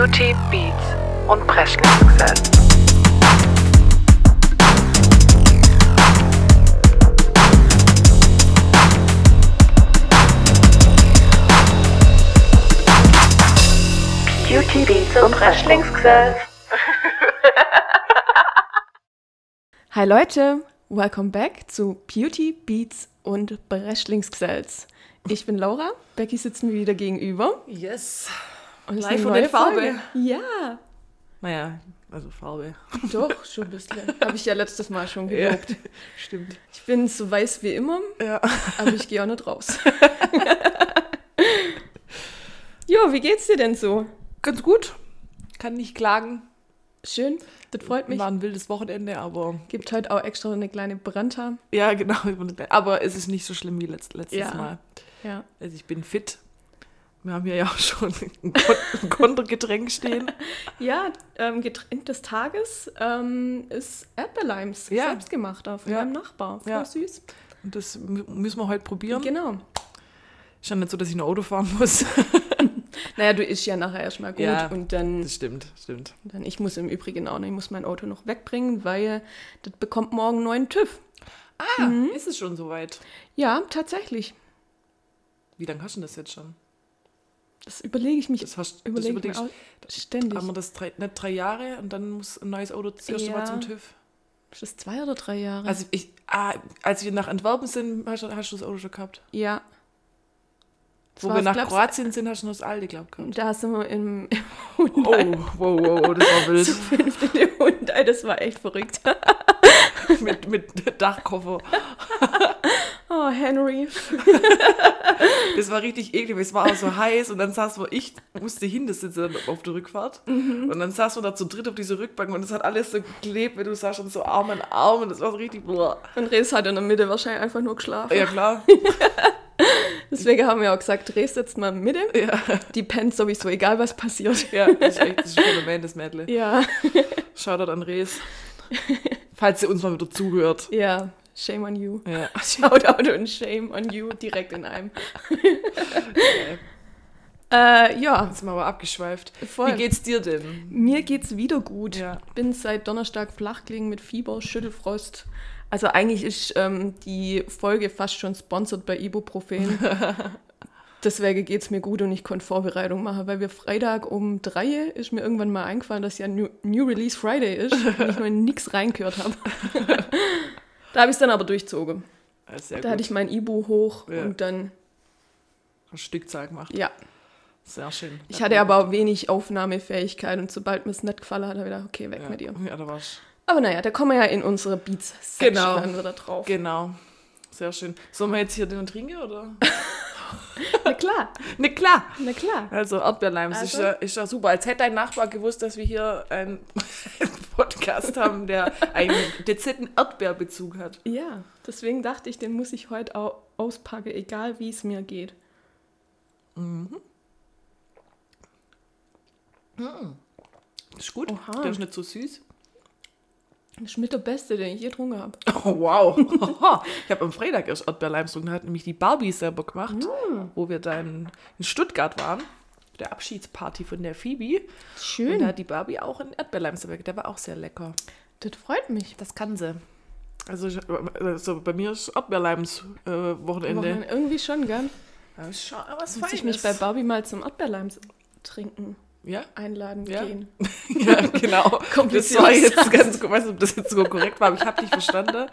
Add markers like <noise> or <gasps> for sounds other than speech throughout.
Beauty, Beats und Presley-Success. Beauty, Beats und Wrestlingsgesell. <laughs> Hi Leute, welcome back zu Beauty, Beats und Breschlingsgesells. Ich bin Laura, Becky sitzt mir wieder gegenüber. Yes. Und Live neue in Farbe. Ja, Naja, also Farbe. doch, schon ein bisschen. <laughs> Habe ich ja letztes Mal schon gelobt. Stimmt. Ich bin so weiß wie immer, Ja. aber ich gehe auch nicht raus. <laughs> jo, wie geht's dir denn so? Ganz gut. Kann nicht klagen. Schön, das freut mich. War ein wildes Wochenende, aber Gibt heute auch extra eine kleine Brandta. ja, <laughs> genau. Aber es ist nicht so schlimm wie letzt, letztes Ja. Mal. Ja. Also ich bin fit. Wir haben hier ja auch schon ein, Kon ein Kontergetränk stehen. <laughs> Ja, ähm, Getränk des Tages ähm, ist Erdbeerleims, Ja. selbstgemachter von Ja. meinem Nachbar. Voll Ja. süß. Und das mü- müssen wir heute probieren. Genau. Ist ja nicht so, dass ich ein Auto fahren muss. <laughs> Naja, du isst ja nachher erstmal gut Ja. und dann, Das stimmt, stimmt. dann, ich muss im Übrigen auch noch, ich muss mein Auto noch wegbringen, weil das bekommt morgen neuen TÜV. Ah, ist es schon soweit? Ja, tatsächlich. Wie lange hast du das jetzt schon? Das überlege ich mich, Das hast überlege das ich mir überlegst, auch ständig. haben wir das drei, nicht drei Jahre und dann muss ein neues Auto das erste Mal Ja. zum TÜV? Ist das zwei oder drei Jahre? Also ich, ah, als wir nach Antwerpen sind, hast, du- hast du das Auto schon gehabt. ja. Das Wo wir nach glaubst- Kroatien sind, hast du noch das alte, glaub ich, gehabt. Da sind wir im, im Oh, Hyundai. wow, wow, wow, das war wild. <laughs> Zu fünft in dem Hyundai, das war echt verrückt. <laughs> mit, mit Dachkoffer. <laughs> Oh, Henry. <laughs> Das war richtig eklig, weil es war auch so heiß und dann saß wo ich musste hinten sitzen auf der Rückfahrt Mhm. und dann saß man da zu dritt auf dieser Rückbank und es hat alles so geklebt, wenn du saßt schon so Arm an Arm und das war so richtig, boah. Und Rees hat in der Mitte wahrscheinlich einfach nur geschlafen. Ja klar, <laughs> Deswegen haben wir auch gesagt, Rees sitzt mal in der Mitte. ja, Die pennt sowieso, egal was passiert. ja, das ist echt, das ist ein Phänomen, das Mädle. Ja, Shoutout an Rees, falls sie uns mal wieder zuhört. ja. Shame on you. Ja. <laughs> Shoutout und Shame on you direkt in einem. <laughs> äh, ja, Jetzt sind wir aber abgeschweift. voll. Wie geht's dir denn? Mir geht's wieder gut. Ja. Bin seit Donnerstag flach gelegen mit Fieber, Schüttelfrost. Also eigentlich ist ähm, die Folge fast schon sponsored bei Ibuprofen. <laughs> Deswegen geht's mir gut und ich konnte Vorbereitung machen, weil wir Freitag um drei ist mir irgendwann mal eingefallen, dass ja New, New Release Friday ist und ich in nix reingehört habe. Da habe ich es dann aber durchzogen. Sehr Da gut. hatte ich mein Ibu hoch Ja. und dann, Hast Stückzahl gemacht. ja. Sehr schön. Ich hatte aber auch wenig Aufnahmefähigkeit und sobald mir es nicht gefallen hat, habe ich gedacht, okay, weg ja. mit dir. Ja, da war's. Aber naja, da kommen wir ja in unsere beats Genau. wieder drauf. Genau. Sehr schön. Sollen wir jetzt hier den trinken, oder? <laughs> Na klar, ne, klar. na klar. Also Erdbeerleim, Also? ist, ja, ist ja super. Als hätte dein Nachbar gewusst, dass wir hier einen <laughs> Podcast haben, der einen dezenten Erdbeerbezug hat. Ja, deswegen dachte ich, den muss ich heute auch auspacken, egal wie es mir geht. Das ist gut. Oha. Der ist nicht so süß. Das ist mit der Beste, den ich je getrunken habe. <laughs> Oh, wow. <laughs> ich habe am Freitag erst Erdbeerleim getrunken. Da hat nämlich die Barbie selber gemacht, wo wir dann in Stuttgart waren. Der Abschiedsparty von der Phoebe. Und da Schön. hat die Barbie auch einen Erdbeerleim selber gemacht. Der war auch sehr lecker. Das freut mich. Das kann sie. Also, also bei mir ist Erdbeerleims äh, Wochenende. Irgendwie schon, gell? Das ist schon was Muss ich mich bei Barbie mal zum Erdbeerleim trinken Ja, einladen Ja. gehen. <laughs> ja, genau. <laughs> das war jetzt ganz, ich weiß nicht, ob das jetzt so korrekt war, aber ich habe dich verstanden.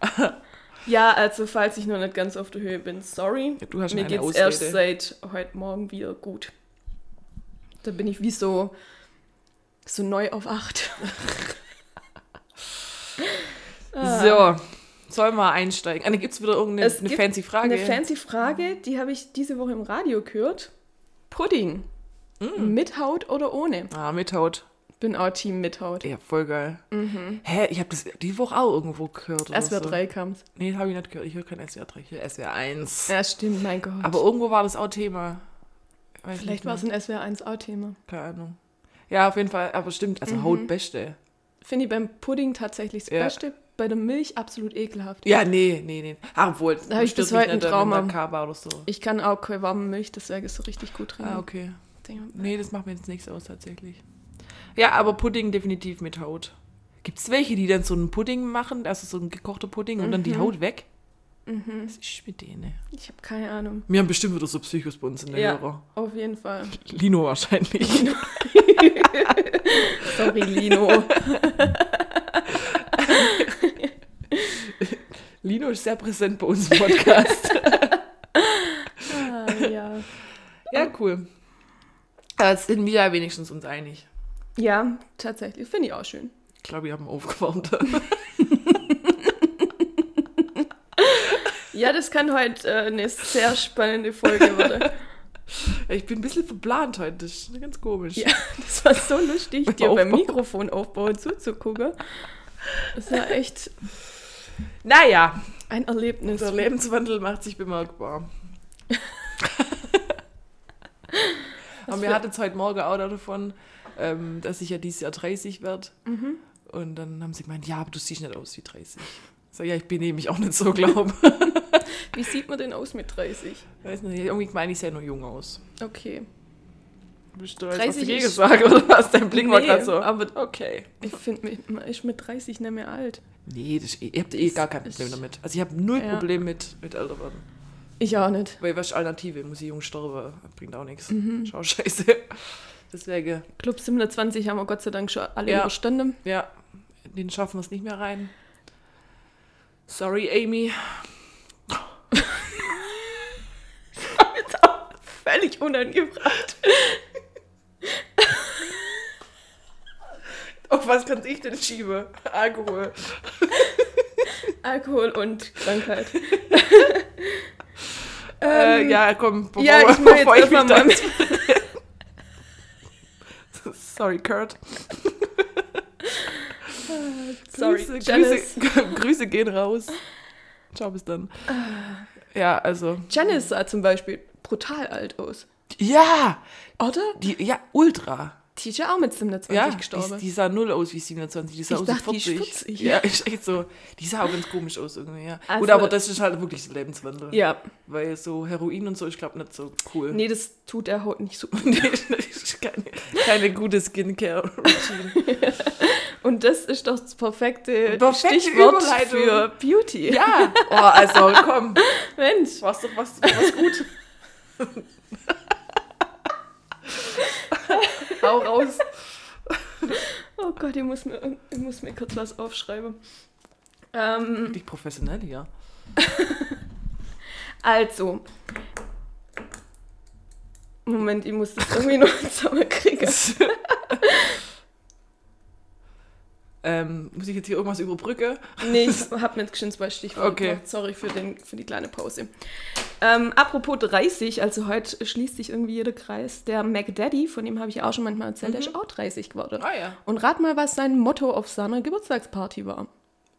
<laughs> Ja, also falls ich noch nicht ganz auf der Höhe bin, sorry. Ja, du hast Mir geht's Ausrede. erst seit heute Morgen wieder gut. Da bin ich wie so, so neu auf acht. So, sollen wir einsteigen? Ah, Gibt es wieder irgendeine fancy Frage? Eine fancy Frage, die habe ich diese Woche im Radio gehört. Pudding. Mm. Mit Haut oder ohne? ah, mit Haut. Bin auch Team mit Haut. Ja, voll geil. Hä, ich habe das die Woche auch irgendwo gehört. SWR so. 3 kam's. Nee, habe ich nicht gehört. Ich höre kein SWR 3, ich höre SWR 1. Ja, stimmt, mein Gott. Aber irgendwo war das auch Thema. Weiß Vielleicht war es ein SWR 1 auch Thema. Keine Ahnung. Ja, auf jeden Fall. Aber stimmt, also Haut beste. Finde ich beim Pudding tatsächlich das Ja. Beste. Bei der Milch absolut ekelhaft. Ja, nee, nee, nee. Ah, obwohl, Da hab ich bis heute ein Trauma. so. Ich kann auch keine warme Milch, deswegen so richtig gut trinken. Ah, okay. Denke, Nee, das macht mir jetzt nichts aus tatsächlich. Ja, aber Pudding definitiv mit Haut. Gibt es welche, die dann so einen Pudding machen, also so ein gekochter Pudding und dann die Haut weg? mhm. Was ist mit denen? ich habe keine Ahnung. Wir haben bestimmt wieder so Psychos bei uns in der Ja, Hörer. auf jeden Fall. Lino wahrscheinlich. <laughs> Sorry, Lino. Lino ist sehr präsent bei uns im Podcast. ah, ja. ja, cool. Da sind wir ja wenigstens uns einig. ja, tatsächlich. Finde ich auch schön. Ich glaube, wir haben aufgewärmt. <laughs> Ja, das kann heute äh, eine sehr spannende Folge werden. ich bin ein bisschen verplant heute. Das ist ganz komisch. Ja, das war so lustig, dir beim Aufbau. Mikrofonaufbau zuzugucken. Das war echt Naja, ein Erlebnis. der Lebenswandel macht sich bemerkbar. <laughs> Aber wir hatten jetzt heute Morgen auch davon, ähm, dass ich ja dieses Jahr 30 werde. Mhm. Und dann haben sie gemeint, ja, aber du siehst nicht aus wie 30. So, ja, ich bin nämlich auch nicht so, glaube <laughs> Wie sieht man denn aus mit 30? Weiß nicht, irgendwie meine ich, sehe nur jung aus. Okay. Bist du jetzt 30 was ist- gesagt oder was? Dein Blick war Nee, gerade so. aber Okay. ich finde, man ist mit 30 nicht mehr alt. Nee, das, ihr habt eh gar kein Problem damit. Also ich habe null Ja. Problem mit, mit älter werden. Ich auch nicht. Weil was Alternative? Muss ich jung sterben? Bringt auch nichts. Mhm. Schau scheiße. <laughs> Deswegen, Club 27 haben wir Gott sei Dank schon alle Ja. überstanden. ja, den schaffen wir es nicht mehr rein. Sorry, Amy. <laughs> Völlig unangebracht. <laughs> Auf was kann ich denn schieben? Alkohol. Alkohol und Krankheit. Äh, ja, komm, bevor, Ähm, ja, ich bevor ich mich da... <laughs> Sorry, Kurt. <laughs> Sorry, Grüße. Grüße, <laughs> Grüße gehen raus. Ciao, bis dann. Ja, also. Janice sah zum Beispiel brutal alt aus. Ja! Oder? Die, ja, ultra. Die ist ja auch mit 27 Ja, gestorben. die, die sah null aus wie 27, die sah Ich aus dachte, die wie ist 40. 40, ja, ja. <laughs> ist echt so. Die sah auch ganz komisch aus irgendwie, ja. Also- Gut, aber das ist halt wirklich Lebenswandel. ja, Weil so Heroin und so, ich glaube nicht so cool. nee, das tut er heute nicht so. <laughs> Nee, das ist keine, keine gute Skincare-Routine. <laughs> Und das ist doch das perfekte, Perfekte Stichwort für Beauty. ja, oh, also komm, Mensch. war's doch was, was gut. <laughs> Hau raus. <laughs> Oh Gott, ich muss mir, ich muss mir kurz was aufschreiben. Ähm, Dich professionell hier. <laughs> also. Moment, ich muss das irgendwie noch zusammenkriegen. Ähm, muss ich jetzt hier irgendwas überbrücken? Nee, ich <laughs> hab nicht geschwind zwei Stichworte Okay. gemacht. Sorry für, den, für die kleine Pause. Ähm, apropos 30, also heute schließt sich irgendwie jeder Kreis. Der Mac Daddy, von dem habe ich auch schon manchmal erzählt, der ist auch 30 geworden. Ah ja. Und rat mal, was sein Motto auf seiner Geburtstagsparty war.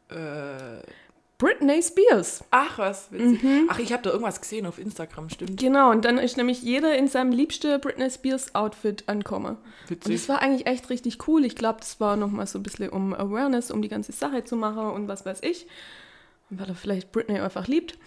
Äh, Britney Spears. ach, was witzig. Mhm. Ach, ich habe da irgendwas gesehen auf Instagram, stimmt. Genau, und dann ist nämlich jeder in seinem liebsten Britney Spears Outfit angekommen. Und Witzig. das war eigentlich echt richtig cool. Ich glaube, das war nochmal so ein bisschen um Awareness, um die ganze Sache zu machen und was weiß ich. Und weil er vielleicht Britney einfach liebt.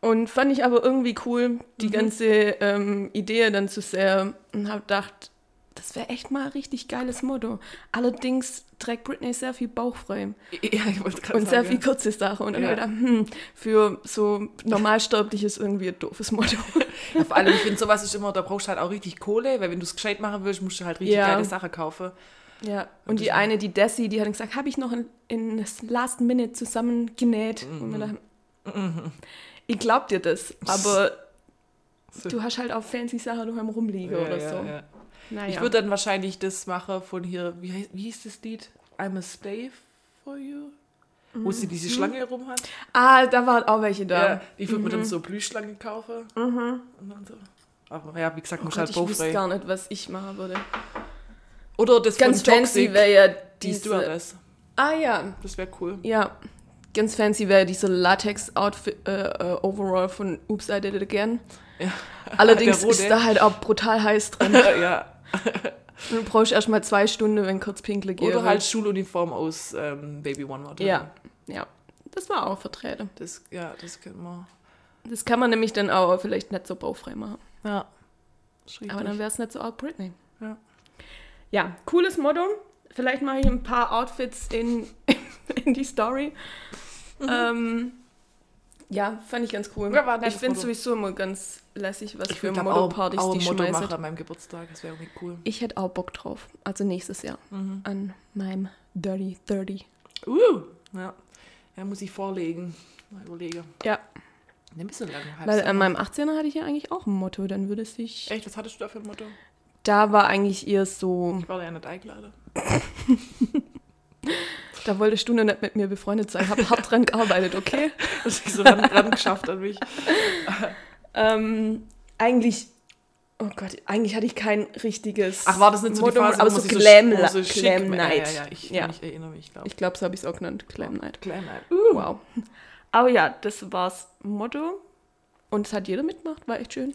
Und fand ich aber irgendwie cool, die ganze ähm, Idee dann zu sehr und habe gedacht, das wäre echt mal ein richtig geiles Motto. Allerdings trägt Britney sehr viel bauchfrei Ja, ich wollte gerade und sehr sagen. viel kurze Sachen. Und dann Ja. gedacht, hm, für so Normalsterbliches irgendwie ein doofes Motto. <laughs> Ja, vor allem, ich finde, sowas ist immer, da brauchst du halt auch richtig Kohle, weil wenn du es gescheit machen willst, musst du halt richtig Ja. geile Sachen kaufen. Ja, und die eine, die Desi, die hat gesagt, habe ich noch in, in das Last Minute zusammengenäht. Und wir dachten, ich glaub dir das, aber du hast halt auch fancy Sachen daheim rumliegen Ja, oder ja, so. Ja. Naja. Ich würde dann wahrscheinlich das machen von hier, wie, heißt, wie hieß das Lied? I'm a slave for you? Wo sie diese Schlange rum hat. ah, da waren auch welche da. Ja, ich würde mir dann so Blühschlangen kaufen. Und dann so. Aber ja, wie gesagt, Oh muss Gott, halt ich wüsste gar nicht, was ich machen würde. Oder das Ganz von fancy wäre ja die diese... Stewardess. Ah ja, Das wäre cool. ja. Ganz fancy wäre dieser Latex-Outfit, äh, äh, von Oops, I Did It Again. Ja. <laughs> Allerdings ist da halt auch brutal heiß drin. <laughs> ja. <laughs> Du brauchst erst mal zwei Stunden, wenn kurz pinkle geht. Oder halt Schuluniform aus ähm, Baby One More Time. Ja, ja. Das war auch vertreten. Das, ja, das könnte man. Das kann man nämlich dann auch vielleicht nicht so baufrei machen. Ja. Aber dann wäre es nicht so arg Britney. Ja. Ja, cooles Motto. Vielleicht mache ich ein paar Outfits in, <laughs> in die Story. Ähm, ja, fand ich ganz cool. Ja, ich finde Motto. sowieso immer ganz lässig, was Ich für auch die ein Motto machen schmeißen. an meinem Geburtstag. Das wäre irgendwie cool. Ich hätte auch Bock drauf. Also nächstes Jahr. An meinem Dirty 30. Uh, ja. Ja, muss ich vorlegen. Mal überlege. Ja, Ne, ein bisschen lang. weil an meinem 18er hatte ich ja eigentlich auch ein Motto. Dann würde sich. Echt, was hattest du da für ein Motto? Da war eigentlich eher so. Ich war da ja nicht eingeladen. <laughs> Da wolltest du noch nicht mit mir befreundet sein. Hab hart dran gearbeitet, okay? <laughs> Das ist so ran, ran geschafft an mich. Ähm, eigentlich, oh Gott, eigentlich hatte ich kein richtiges Ach, war das nicht so die Motto, Phase, aber so so Glam, so schick- Glam Ja, Night. Ja, ja, ich, Ja. ich erinnere mich, glaube Ich glaube, so habe ich es auch genannt, Glam Night. Glam Night. Wow. Aber ja, das war's Motto. Und es hat jeder mitgemacht, war echt schön.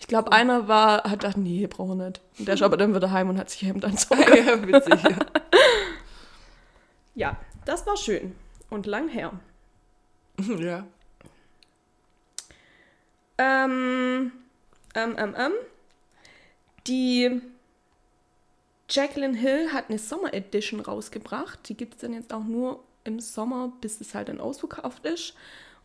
Ich glaube, einer war, hat gedacht, nee, brauchen wir nicht. Und der ist <laughs> aber dann wieder heim und hat sich Hemd anzogen. <laughs> ja, witzig. Ja. Ja, das war schön und lang her. <laughs> ja. Ähm, ähm, ähm, ähm. Die Jacqueline Hill hat eine Sommer Edition rausgebracht. Die gibt es dann jetzt auch nur im Sommer, bis es halt dann ausverkauft ist.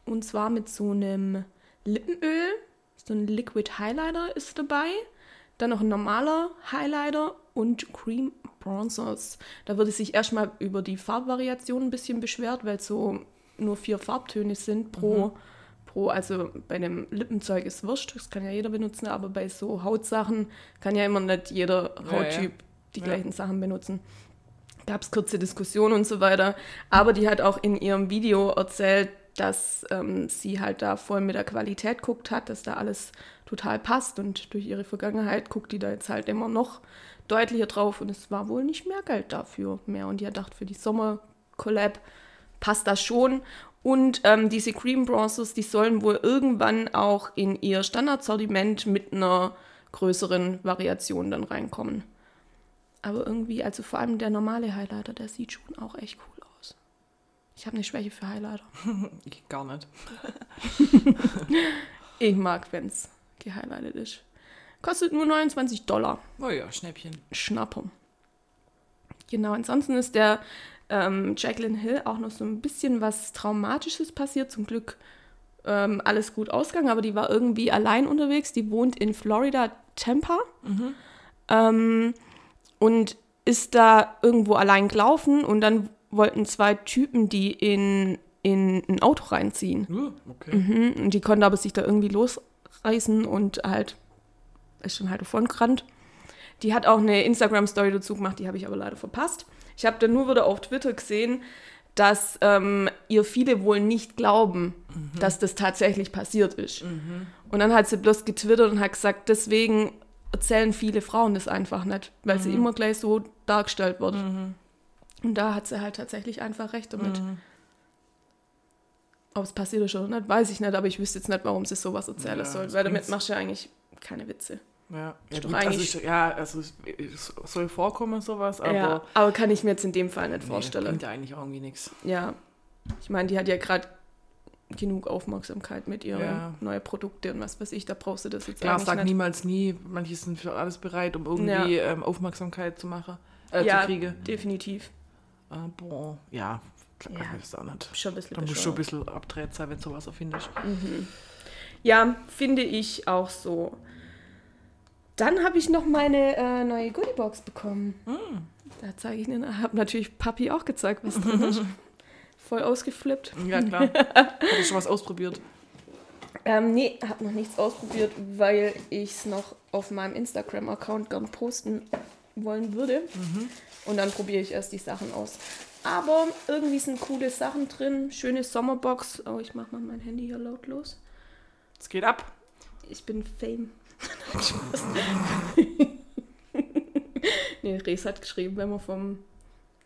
Und zwar mit so einem Lippenöl. So ein Liquid Highlighter ist dabei. Dann noch ein normaler Highlighter und Cream Bronzers. Da wurde sich erstmal über die Farbvariation ein bisschen beschwert, weil so nur vier Farbtöne sind pro, pro, also bei dem Lippenzeug ist wurscht, das kann ja jeder benutzen, aber bei so Hautsachen kann ja immer nicht jeder Ja, Hauttyp ja. die Ja. gleichen Sachen benutzen. Gab es kurze Diskussionen und so weiter. Aber die hat auch in ihrem Video erzählt, dass ähm, sie halt da voll mit der Qualität guckt hat, dass da alles total passt und durch ihre Vergangenheit guckt die da jetzt halt immer noch deutlicher drauf und es war wohl nicht mehr Geld dafür mehr und die hat gedacht, für die Sommer-Collab passt das schon und ähm, diese Cream Bronzers, die sollen wohl irgendwann auch in ihr Standardsortiment mit einer größeren Variation dann reinkommen. Aber irgendwie, also vor allem der normale Highlighter, der sieht schon auch echt cool aus. Ich habe eine Schwäche für Highlighter. <laughs> Ich gar nicht. <laughs> Ich mag, wenn es gehighlightet ist. Kostet nur 29 Dollar. Oh ja, Schnäppchen. Schnapper. Genau, ansonsten ist der ähm, Jacqueline Hill auch noch so ein bisschen was Traumatisches passiert. Zum Glück ähm, alles gut ausgegangen, aber die war irgendwie allein unterwegs. Die wohnt in Florida, Tampa. Ähm, und ist da irgendwo allein gelaufen und dann wollten zwei Typen die in, in ein Auto reinziehen. Uh, okay. Mhm, und die konnte aber sich da irgendwie losreißen und halt ist schon halt davon gerannt. Die hat auch eine Instagram-Story dazu gemacht, die habe ich aber leider verpasst. Ich habe dann nur wieder auf Twitter gesehen, dass ähm, ihr viele wohl nicht glauben, dass das tatsächlich passiert ist. Und dann hat sie bloß getwittert und hat gesagt, deswegen erzählen viele Frauen das einfach nicht, weil sie immer gleich so dargestellt wird. Und da hat sie halt tatsächlich einfach recht damit. Ob es passiert ist oder nicht, weiß ich nicht, aber ich wüsste jetzt nicht, warum sie sowas erzählen Ja, soll, weil damit machst du ja eigentlich keine Witze. Ja, ja, Ist doch gut, also ich, ja, also es, soll vorkommen sowas, aber ja, aber kann ich mir jetzt in dem Fall nicht nee, vorstellen. bringt ja eigentlich auch irgendwie nichts. Ja, ich meine, die hat ja gerade genug Aufmerksamkeit mit ihren Ja. neuen Produkten und was weiß ich, da brauchst du das jetzt Klar, sag nicht. niemals nie. Manche sind für alles bereit, um irgendwie ähm, Aufmerksamkeit zu machen, äh, ja, zu kriegen. definitiv. Aber ja, klar, Ja. weiß auch nicht. Schon ein bisschen Da musst du schon ein bisschen abdreht sein, wenn du sowas erfindest. Ja, finde ich auch so. Dann habe ich noch meine äh, neue Goodiebox bekommen. Da zeige ich Ihnen, habe natürlich Papi auch gezeigt, was drin ist. <laughs> Voll ausgeflippt. Ja, klar. <laughs> Hast du schon was ausprobiert? Ähm, nee, habe noch nichts ausprobiert, weil ich es noch auf meinem Instagram-Account gern posten wollen würde. Und dann probiere ich erst die Sachen aus. Aber irgendwie sind coole Sachen drin. Schöne Sommerbox. Oh, ich mache mal mein Handy hier lautlos. Es geht ab. Ich bin Fame. <laughs> Nee, Res hat geschrieben, wenn man vom,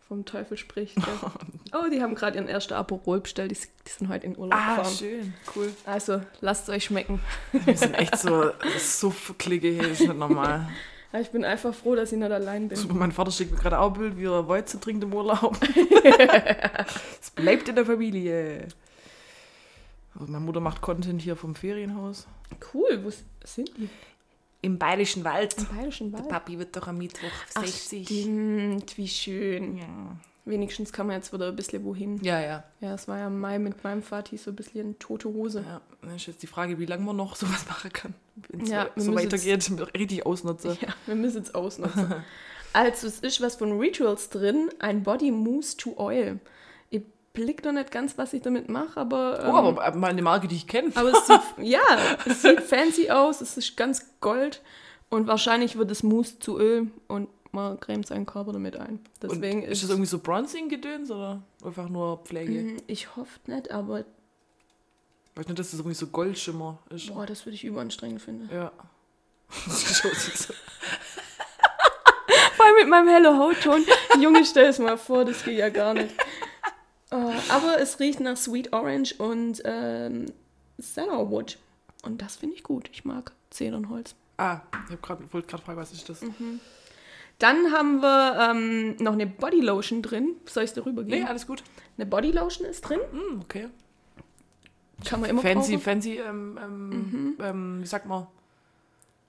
vom Teufel spricht. Gell? <laughs> Oh, die haben gerade ihren ersten Aperol bestellt. Die, die sind heute in Urlaub Ah, gefahren. schön. Cool. Also, lasst es euch schmecken. <laughs> Wir sind echt so Suff-Klicke hier, ist nicht normal. Ja, Ich bin einfach froh, dass ich nicht allein bin. Super, mein Vater schickt mir gerade auch ein Bild, wie er Weizen trinkt im Urlaub. es bleibt in der Familie. Also meine Mutter macht Content hier vom Ferienhaus. Cool, wo sind die? Im Bayerischen Wald. Im Bayerischen Wald. Papi wird doch am Mittwoch Ach, 60. stimmt, wie schön. ja. Wenigstens kann man jetzt wieder ein bisschen wohin. ja, ja. Ja, es war ja im Mai mit meinem Vati so ein bisschen eine tote Hose. Ja, dann ist jetzt die Frage, wie lange man noch sowas machen kann. Wenn es Ja, so, wir so müssen weitergeht, richtig ausnutzen. Ja, wir müssen es ausnutzen. <laughs> also, es ist was von Rituals drin, ein Body Mousse to Oil. Ich blick noch nicht ganz, was ich damit mache, aber. Oh, aber mal eine Marke, die ich kenne. aber es sieht, <laughs> ja, es sieht fancy aus, es ist ganz gold und wahrscheinlich wird es Mousse zu Öl und man cremt seinen Körper damit ein. Deswegen ist das irgendwie so Bronzing-Gedöns oder einfach nur Pflege? Mm, Ich hoffe nicht, aber Weiß nicht, dass das irgendwie so Goldschimmer ist. boah, das würde ich überanstrengend finden. Ja. <laughs> Ist. Vor allem mit meinem hellen Hautton. Junge, stell es mal vor, das geht ja gar nicht. Oh, aber es riecht nach Sweet Orange und ähm, Cedarwood. Und das finde ich gut. Ich mag Zedernholz. Ah, ich grad, wollte gerade fragen, was ist das? Mhm. Dann haben wir ähm, noch eine Bodylotion drin. Soll ich es dir Nee, alles gut. Eine Bodylotion ist drin. Hm, okay. Kann man immer Fancy, brauchen. fancy, ähm, ähm, ähm, wie sagt man?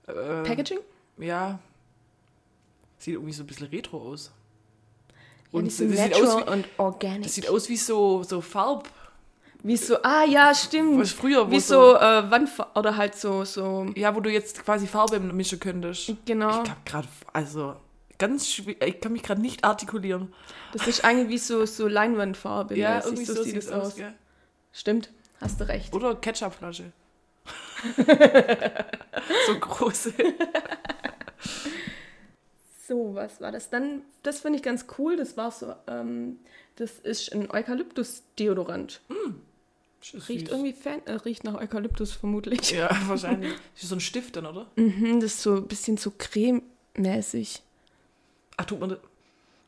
Äh, Packaging? Ja. Sieht irgendwie so ein bisschen retro aus. Ja, Und die das sieht, aus wie, und organic. das sieht aus wie so, so Farb. wie so, ah ja, stimmt. Was früher, wo wie so- so äh, Wandfarbe oder halt so, so, Ja, wo du jetzt quasi Farbe mischen könntest. genau. Ich hab gerade, also ganz schwierig, ich kann mich gerade nicht artikulieren. Das ist eigentlich wie so, so Leinwandfarbe. Ja, mäßig, irgendwie so sieht es aus. Gell? Stimmt, hast du recht. Oder Ketchupflasche. <laughs> so große. <laughs> So, was war das? Dann, das finde ich ganz cool. Das war so, ähm, das ist ein Eukalyptus-Deodorant. Riecht irgendwie fan äh, riecht nach Eukalyptus vermutlich. Ja, <laughs> wahrscheinlich. Das ist so ein Stift dann, oder? Mhm, das ist so ein bisschen so crememäßig. Ach, tut man das?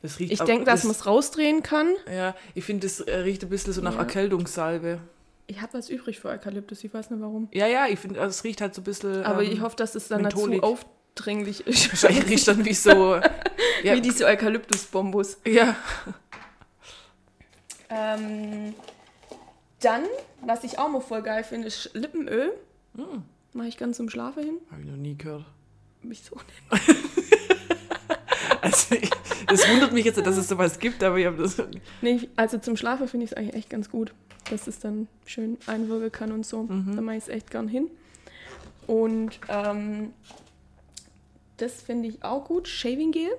Das riecht Ich denke, dass das- man es rausdrehen kann. Ja, ich finde, das äh, riecht ein bisschen so nach Ja. Erkältungssalbe. Ich habe was übrig für Eukalyptus, ich weiß nicht warum. Ja, ja, ich finde, also es riecht halt so ein bisschen. Aber ähm, ich hoffe, dass es dann dazu mentholig. Aufdringlich ist. Wahrscheinlich riecht dann wie so. <laughs> ja, Wie diese Eukalyptus-Bombus. ja. Ähm, dann, was ich auch mal voll geil finde, ist Lippenöl. Hm. Mache ich ganz zum Schlafen hin. Habe ich noch nie gehört. Wieso denn? <laughs> Also, ich, das wundert mich jetzt, dass es sowas gibt, aber ich habe das. Nee, also zum Schlafen finde ich es eigentlich echt ganz gut, dass es dann schön einwirken kann und so. Mhm. Da mache ich es echt gern hin. Und ähm, das finde ich auch gut. Shaving Gel.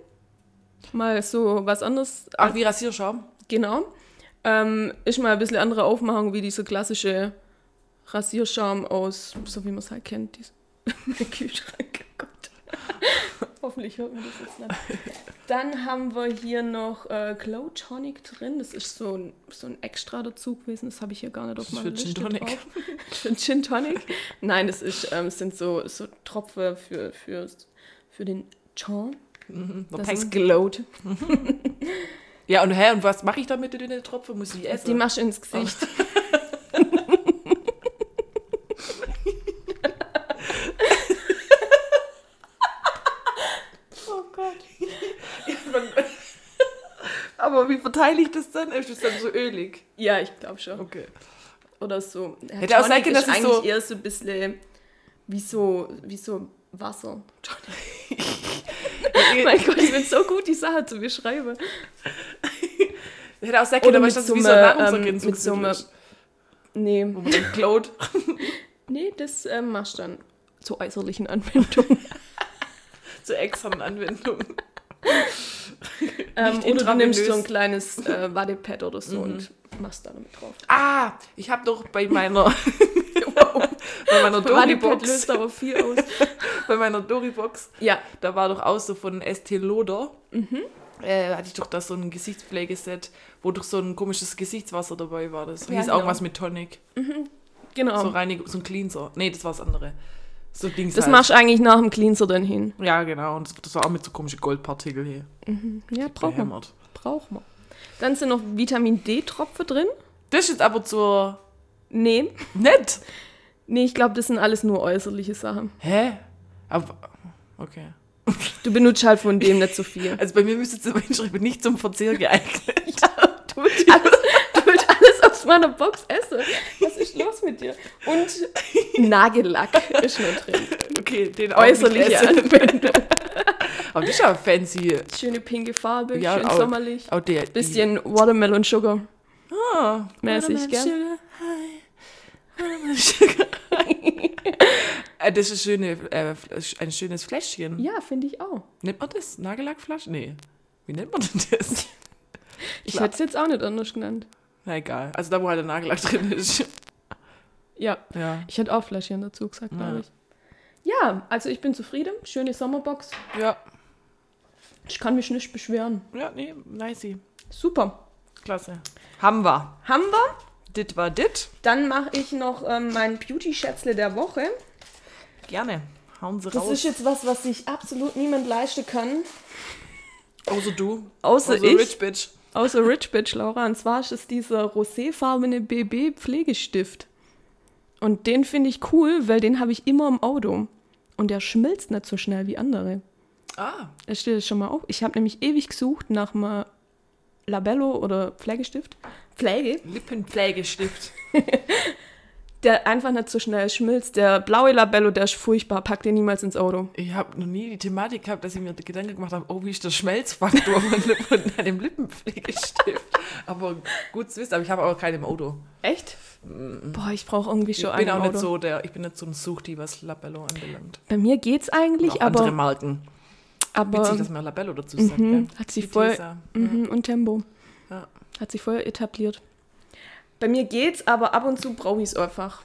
Mal so was anderes. Ach, wie Rasierschaum? Genau. Ähm, ist mal ein bisschen andere Aufmachung wie diese klassische Rasierschaum aus, so wie man es halt kennt, im <laughs> Kühlschrank. Oh Gott. <laughs> Hoffentlich hört man das jetzt nicht. Dann haben wir hier noch äh, Glow Tonic drin. Das ist so ein, so ein Extra dazu gewesen. Das habe ich hier gar nicht auf meiner für Gin Liste Tonic. drauf. <laughs> Gin Tonic? Nein, das ist, ähm, sind so, so Tropfen für, für, für den Chon. Mhm, Das Peng. ist glowt. <laughs> Ja, und hä, und was mache ich damit in den Tropfen? Muss ich essen? Die machst du ins Gesicht. <laughs> oh Gott. aber wie verteile ich das dann? Ist das dann so ölig? Ja, ich glaube schon. Okay. Oder so. Hätte auch sein können, ist dass es eigentlich so- eher so ein bisschen wie so, wie so Wasser. <laughs> mein Gott, ich bin so gut, die Sache zu beschreiben. <laughs> Hätte auch sein können, Oder aber ich so wie so ein ähm, Nahrungsergänzungsmittel mit so einem- Nee, klaut. <laughs> nee das ähm, machst du dann zur äußerlichen Anwendung. Zur externen Anwendung. ähm, oder du nimmst so ein kleines äh, Wattepad oder so Mhm. und machst da damit drauf. Ah, ich habe doch bei meiner, bei meiner Dori-Box, löst aber viel aus. <laughs> bei meiner Dori-Box, Ja, da war doch auch so von Estee Lauder, Mhm. äh, hatte ich doch da so ein Gesichtspflegeset, wo doch so ein komisches Gesichtswasser dabei war. Das Ja, hieß genau. auch was mit Tonic. genau. So Reinigung, so ein Cleanser. Nee, das war das andere. So Dings das halt. machst du eigentlich nach dem Cleanser dann hin. Ja, genau. Und das, das war auch mit so komischen Goldpartikel hier. Ja, braucht man. Braucht man. Dann sind noch Vitamin D-Tropfen drin. Das ist jetzt aber zur... Nee. Nett. Nee, ich glaube, das sind alles nur äußerliche Sachen. Hä? Aber... Okay. Du benutzt halt von dem nicht so viel. Also bei mir müsste es hinschreiben, nicht zum Verzehr geeignet. Du willst <laughs> alles, du willst alles aufs meiner Box esse. Was ist los mit dir? Und Nagellack ist noch drin. Okay, den Äußerliche essen. Anwendung. Aber das ist ja fancy. Schöne pinke Farbe, Ja, schön auch- sommerlich. Auch der, Bisschen Watermelon Sugar. Ah, Mäßig, Watermelon gell? Sugar High. Watermelon Sugar High. Äh, Das ist schöne, äh, ein schönes Fläschchen. Ja, finde ich auch. Nennt man das? Nagellackflasche? Nee. Wie nennt man denn das? Ich hätte es jetzt auch nicht anders genannt. Na egal. Also da, wo halt der Nagellack drin ist. Ja, Ja. ich hätte auch Fläschchen dazu gesagt, Ja. glaube ich. Ja, also ich bin zufrieden. Schöne Sommerbox. Ja. Ich kann mich nicht beschweren. Ja, nee, nicey. Super. Klasse. Haben wir. Haben wir? Dit war dit. Dann mache ich noch ähm, mein Beauty-Schätzle der Woche. Gerne. Hauen Sie Das raus. ist jetzt was, was sich absolut niemand leisten kann. Außer du. Außer Außer ich. Rich Bitch. Außer Rich Bitch, Laura. Und zwar ist es dieser roséfarbene BB-Pflegestift. Und den finde ich cool, weil den habe ich immer im Auto. Und der schmilzt nicht so schnell wie andere. Ah, Da steht schon mal auf. Ich habe nämlich ewig gesucht nach einem Labello oder Pflegestift. Pflege, Lippenpflegestift. <laughs> der einfach nicht so schnell schmilzt. Der blaue Labello, der ist furchtbar. Pack den niemals ins Auto. Ich habe noch nie die Thematik gehabt, dass ich mir Gedanken gemacht habe, oh, wie ist der Schmelzfaktor von, einem <laughs> Lippenpflegestift. Aber gut zu wissen, aber ich habe auch keinen im Auto. Echt? Boah, ich brauche irgendwie Ich schon bin einen auch im nicht Auto. so der, ich bin nicht so ein Suchti, was Labello anbelangt. Bei mir geht's eigentlich, Auch andere aber, Marken. aber Witzig, dass man Labello dazu sagt. mhm, gell? hat sie voll mhm, und Tempo. Ja. Hat sich voll etabliert. Bei mir geht's, aber ab und zu brauche ich es einfach.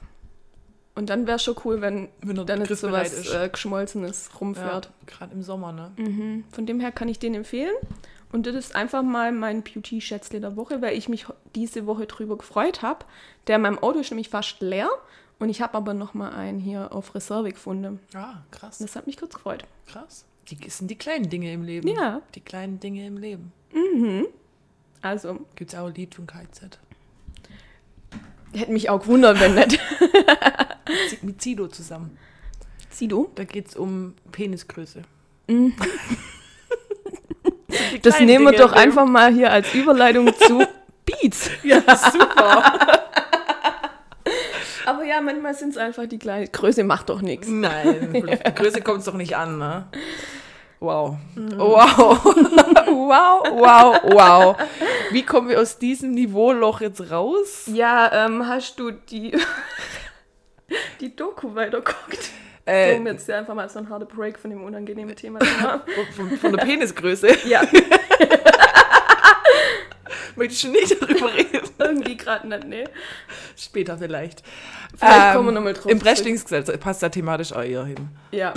Und dann wäre schon cool, wenn Wenn er da nicht so was ist. äh, Geschmolzenes Ja, rumfährt. gerade im Sommer, ne? Mhm. Von dem her kann ich den empfehlen. Und das ist einfach mal mein Beauty-Schätzle der Woche, weil ich mich diese Woche drüber gefreut habe. Der in meinem Auto ist nämlich fast leer. Und ich habe aber noch mal einen hier auf Reserve gefunden. Ah, krass, Und das hat mich kurz gefreut. krass. Die das sind die kleinen Dinge im Leben. Ja. Die kleinen Dinge im Leben. Also, Gibt es auch ein Lied von KZ. hätte mich auch gewundert, wenn nicht. <laughs> Mit Sido zusammen. Sido? Da geht es um Penisgröße. <laughs> Das kleinen nehmen wir Dinge doch einfach mal hier als Überleitung <laughs> zu Beats. Ja, super. Aber ja, manchmal sind es einfach die kleinen. Größe macht doch nichts. Nein, die Größe kommt es doch nicht an, ne? Wow. Mhm. Wow. <laughs> wow, wow, wow. Wie kommen wir aus diesem Niveauloch jetzt raus? Ja, ähm, hast du die, <laughs> die Doku weitergeguckt? Äh, um jetzt einfach mal so ein harter Break von dem unangenehmen Thema zu <laughs> machen. von, von, der Penisgröße. ja, Möchte ich schon nicht darüber reden. irgendwie gerade nicht, ne? Später vielleicht. Vielleicht kommen wir noch mal drauf Im zurück. Breschlingsgesetz passt da thematisch auch eher hin. Ja.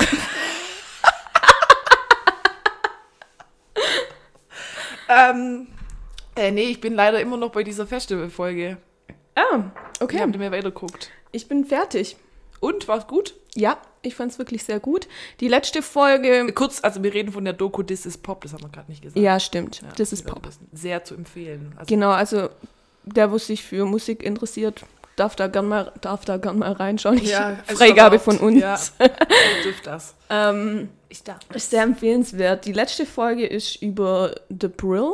Ähm, äh, nee, ich bin leider immer noch bei dieser Festivalfolge. Ah, Ich okay. habe nicht mehr weitergeguckt. Ich bin fertig. Und, war's gut? Ja, ich fand es wirklich sehr gut. Die letzte Folge. Kurz, also wir reden von der Doku This is Pop, das haben wir gerade nicht gesagt. Ja, stimmt. Ja, ist Leute Pop. Sehr zu empfehlen. Also, Genau, also der, wo sich für Musik interessiert, darf da gern mal, darf da gern mal reinschauen. Ja, Freigabe von uns. Ja, <laughs> dürft das. Ähm, Ich darf. ist sehr empfehlenswert. Die letzte Folge ist über The Brill.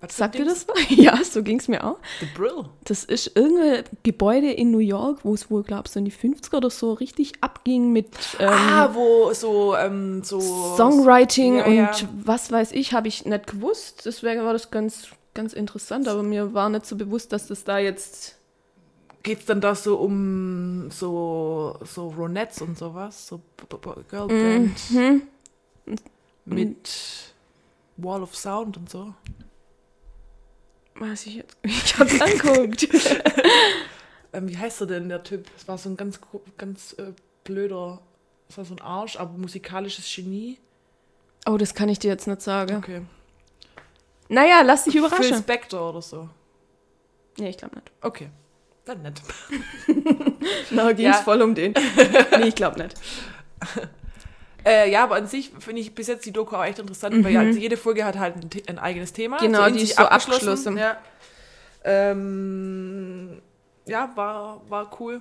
Was Sagt ihr das was? <laughs> Ja, so ging es mir auch. The Brill. Das ist irgendein Gebäude in New York, wo es wohl, glaube ich, so in die 50er oder so richtig abging mit ähm, ah, wo so, ähm, so. Songwriting Ja, und ja. was weiß ich, habe ich nicht gewusst. Deswegen war das ganz, ganz interessant, aber mir war nicht so bewusst, dass das da jetzt. Geht's dann da so um so, so Ronettes und sowas? So Girlband Mhm. mit Wall of Sound und so? Weiß ich jetzt. <laughs> Ich hab's angeguckt. <laughs> Ähm, wie heißt er denn, der Typ? Das war so ein ganz, ganz äh, blöder, das war so ein Arsch, aber musikalisches Genie. oh, das kann ich dir jetzt nicht sagen. Okay. Naja, lass dich Phil überraschen. Spector oder so. Nee, ich glaube nicht. Okay. Dann nicht. <laughs> Na, ging's Ja. voll um den. Nee, ich glaube nicht. <laughs> Äh, ja, aber an sich finde ich bis jetzt die Doku auch echt interessant, weil ja, also jede Folge hat halt ein, ein eigenes Thema. Mhm. Genau, in die sich ist so abgeschlossen. Ja, ähm, ja war, war cool.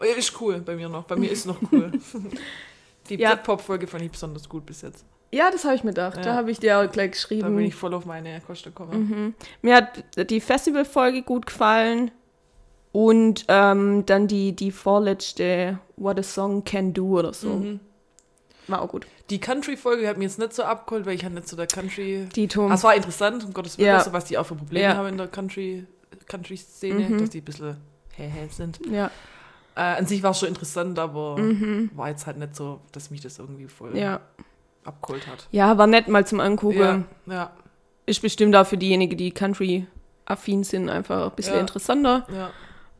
Äh, Ist cool bei mir noch. Bei mir ist noch cool. <laughs> die Ja. Pop-Folge fand ich besonders gut bis jetzt. Ja, das habe ich mir gedacht. Da Ja. habe ich dir auch gleich Da geschrieben. bin ich voll auf meine Kosten gekommen. Mhm. Mir hat die Festivalfolge gut gefallen. Und ähm, dann die, die vorletzte What a Song Can Do oder so. Mhm. War auch gut. Die Country-Folge hat mir jetzt nicht so abgeholt, weil ich halt nicht so der Country. Die Tom. Das war interessant, um Gottes Willen, Ja. also was die auch für Probleme Ja. haben in der Country- Country-Szene, Mhm. dass die ein bisschen hä sind. Ja, Äh, an sich war es schon interessant, aber mhm. war jetzt halt nicht so, dass mich das irgendwie voll ja. abgeholt hat. Ja, war nett mal zum Angucken. Ja, ja, Ist bestimmt auch für diejenigen, die Country-affin sind, einfach ein bisschen Ja. interessanter. ja,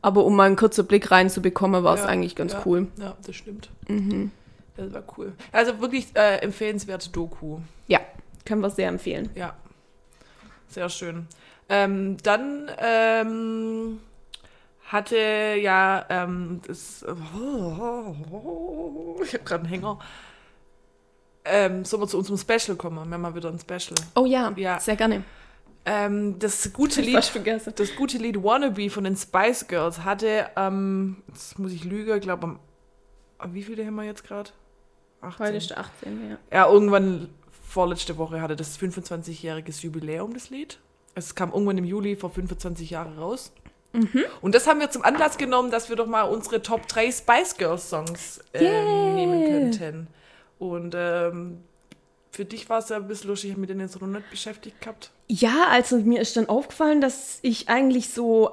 Aber um mal einen kurzen Blick reinzubekommen, war es Ja, eigentlich ganz ja. cool. ja, das stimmt. Mhm. Das war cool. Also wirklich äh, empfehlenswerte Doku. Ja, können wir sehr empfehlen. Ja, sehr schön. Ähm, dann ähm, hatte ja ähm, das. <laughs> Ich habe gerade einen Hänger. Ähm, sollen wir zu unserem Special kommen? Wir haben mal wieder ein Special. Oh ja, Ja. sehr gerne. Ähm, das gute Lied. Das gute Lied Wannabe von den Spice Girls hatte, ähm, jetzt muss ich lügen, glaube am, wie viele haben wir jetzt gerade? 18. Heute ist der 18. Ja. Ja, irgendwann vorletzte Woche hatte das 25-jähriges Jubiläum, das Lied. Es kam irgendwann im Juli vor 25 Jahren raus. Mhm. Und das haben wir zum Anlass genommen, dass wir doch mal unsere Top 3 Spice Girls Songs ähm, Yeah. nehmen könnten. Und ähm, für dich war es ja ein bisschen lustig, ich habe mich denn jetzt noch nicht beschäftigt gehabt. Ja, also mir ist dann aufgefallen, dass ich eigentlich so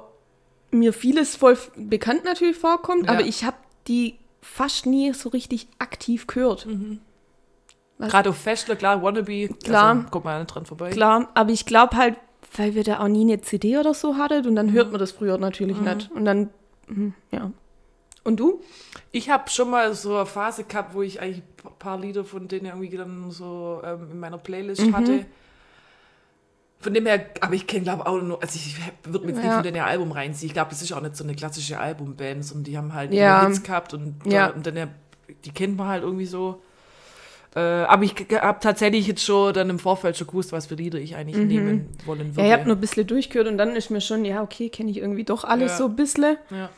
mir vieles voll bekannt natürlich vorkommt, Ja. aber ich habe die fast nie so richtig aktiv gehört. Was? Gerade auf Festler, klar, Wannabe, Klar. also, kommt man ja nicht dran vorbei. Klar, aber ich glaube halt, weil wir da auch nie eine CD oder so hattet und dann hört man das früher natürlich nicht. Und dann, mhm, ja. Und du? Ich habe schon mal so eine Phase gehabt, wo ich eigentlich ein paar Lieder von denen irgendwie dann so ähm, in meiner Playlist Mhm. hatte. Von dem her, aber ich kenne glaube auch nur, also ich würde mir jetzt nicht Ja. von denen ihr Album reinziehen. Ich glaube, das ist auch nicht so eine klassische Albumband, sondern die haben halt Ja. Hits gehabt und, Ja. und dann, die kennt man halt irgendwie so. Äh, aber ich habe tatsächlich jetzt schon dann im Vorfeld schon gewusst, was für Lieder ich eigentlich nehmen wollen würde. Mhm. Ja, ich habe nur ein bisschen durchgehört und dann ist mir schon, ja, okay, kenne ich irgendwie doch alles Ja. so ein bisschen. ja.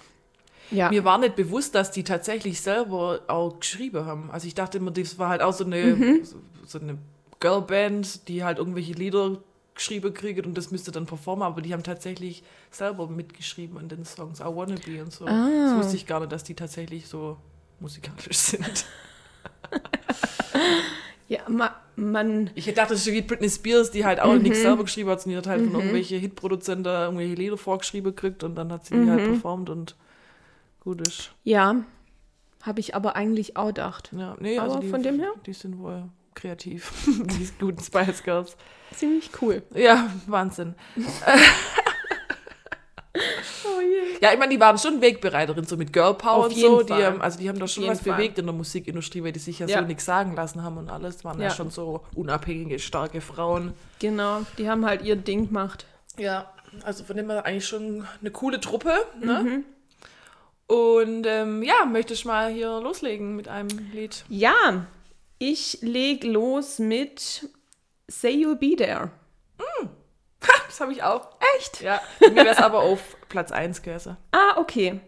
Ja. Mir war nicht bewusst, dass die tatsächlich selber auch geschrieben haben. Also ich dachte immer, das war halt auch so eine, Mhm. so, so eine Girlband, die halt irgendwelche Lieder geschrieben kriegt und das müsste dann performen, aber die haben tatsächlich selber mitgeschrieben an den Songs, auch Wannabe und so. Ah. Das wusste ich gar nicht, dass die tatsächlich so musikalisch sind. <laughs> ja, ma, man, Ich dachte, das ist so wie Britney Spears, die halt auch nichts selber geschrieben hat, sondern die hat halt von irgendwelchen Hitproduzenten irgendwelche Lieder vorgeschrieben gekriegt und dann hat sie die halt performt und gut ist. ja, habe ich aber eigentlich auch gedacht. Ja, nee, Aber also die, von dem her? Die sind wohl kreativ, <laughs> die guten Spice Girls. Ziemlich cool. Ja, Wahnsinn. <laughs> Oh je. Ja, ich meine, die waren schon Wegbereiterin, so mit Girl Power Auf und so. Die haben, also die haben da schon was Fall. bewegt in der Musikindustrie, weil die sich ja, Ja. so nichts sagen lassen haben und alles. Waren ja, Ja. schon so unabhängige, starke Frauen. Genau, die haben halt ihr Ding gemacht. Ja, also von dem her eigentlich schon eine coole Truppe. Mhm. Ne? Und ähm, ja, möchte ich mal hier loslegen mit einem Lied. Ja, ich leg los mit Say You'll Be There. <laughs> Das habe ich auch. Echt? Ja, bei mir wäre es aber auf Platz 1 gewesen. <laughs> Ah, okay.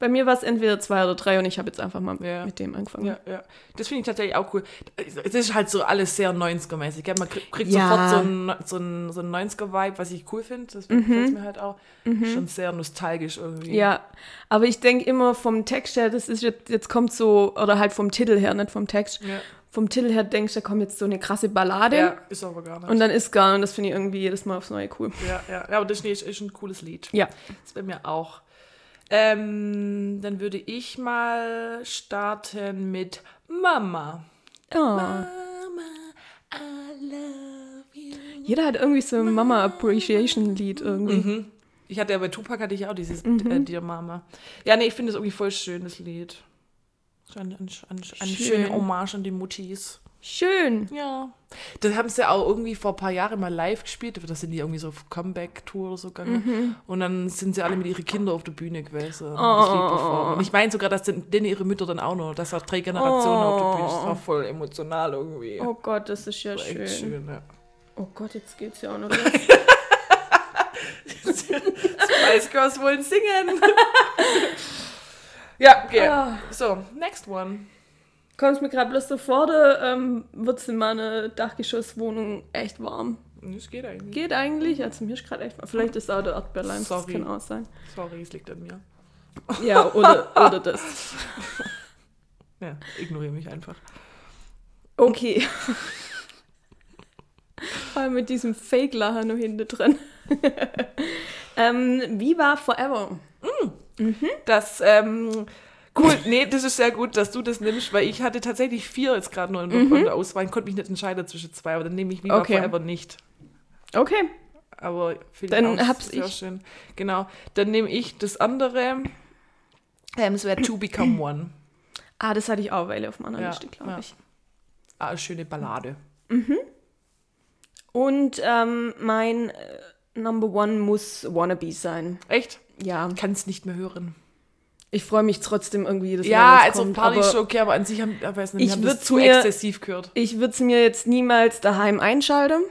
Bei mir war es entweder zwei oder drei und ich habe jetzt einfach mal Ja. mit dem angefangen. Ja, ja. Das finde ich tatsächlich auch cool. Es ist halt so alles sehr 90er-mäßig. gell? Man kriegt Ja. sofort so einen, so so einen 90er-Vibe, was ich cool finde. Das gefällt mir halt auch. Schon sehr nostalgisch irgendwie. Mhm. Ja, aber ich denke immer vom Text her, das ist jetzt, jetzt kommt so, oder halt vom Titel her, nicht vom Text. Ja. Vom Titel her denkst du, da kommt jetzt so eine krasse Ballade ja, ist aber gar nicht. und dann ist gar nicht. Und das finde ich irgendwie jedes Mal aufs Neue cool. ja, ja, ja, aber das ist, ist ein cooles Lied. Ja. Das ist bei mir auch. Ähm, dann würde ich mal starten mit Mama. Oh. Mama, I love you. Jeder hat irgendwie so ein Mama Appreciation Lied irgendwie. Mhm. Ich hatte ja bei Tupac hatte ich auch dieses äh, Dear Mama. Ja, nee, ich finde es irgendwie voll schön, das Lied. Eine, eine, eine Schön. schöne Hommage an die Muttis. Schön. Ja. Das haben sie auch irgendwie vor ein paar Jahren mal live gespielt. Da sind die irgendwie so auf Comeback-Tour oder so gegangen. Und dann sind sie alle mit ihren Kindern auf der Bühne gewesen. Und das performen. Und ich meine sogar, dass denn, denn ihre Mütter dann auch noch, dass auch drei Generationen auf der Bühne sind. Das war voll emotional irgendwie. Oh Gott, das ist ja War schön. schön, ja. Oh Gott, jetzt geht's ja auch noch. Spice <laughs> Girls wollen singen. <laughs> ja, okay. Ah. So, next one. Kommt mir gerade bloß so vor, da ähm, wird es in meiner Dachgeschosswohnung echt warm. Das geht eigentlich. Geht eigentlich, also mir ist gerade echt warm. Vielleicht ist auch der Erdbeerleim, das kann auch sein. Sorry, es liegt an mir. Ja, oder, <laughs> oder das. Ja, ignoriere mich einfach. Okay. Vor allem mit diesem Fake-Lacher noch hinten drin. <laughs> ähm, wie war Forever? Das, ähm, cool, nee, das ist sehr gut, dass du das nimmst, weil ich hatte tatsächlich vier jetzt gerade noch in, in der Auswahl, konnte mich nicht entscheiden zwischen zwei, aber dann nehme ich Viva Okay. Forever nicht. Okay. Aber finde Dann ich auch hab's sehr ich. schön. Genau, dann nehme ich das andere, ähm, es wäre To Become One. Ah, das hatte ich auch Weile auf meiner Ja, Liste, glaube ja. ich. Ah, eine schöne Ballade. Und ähm, mein äh, Number One muss Wannabe sein. Echt? Ja, Kann es nicht mehr hören. ich freue mich trotzdem irgendwie jedes Ja, Mal, wenn's also kommt, Party aber okay, aber an sich haben, ich weiß nicht, Ich haben zu mir- exzessiv gehört. Ich würde es mir jetzt niemals daheim einschalten.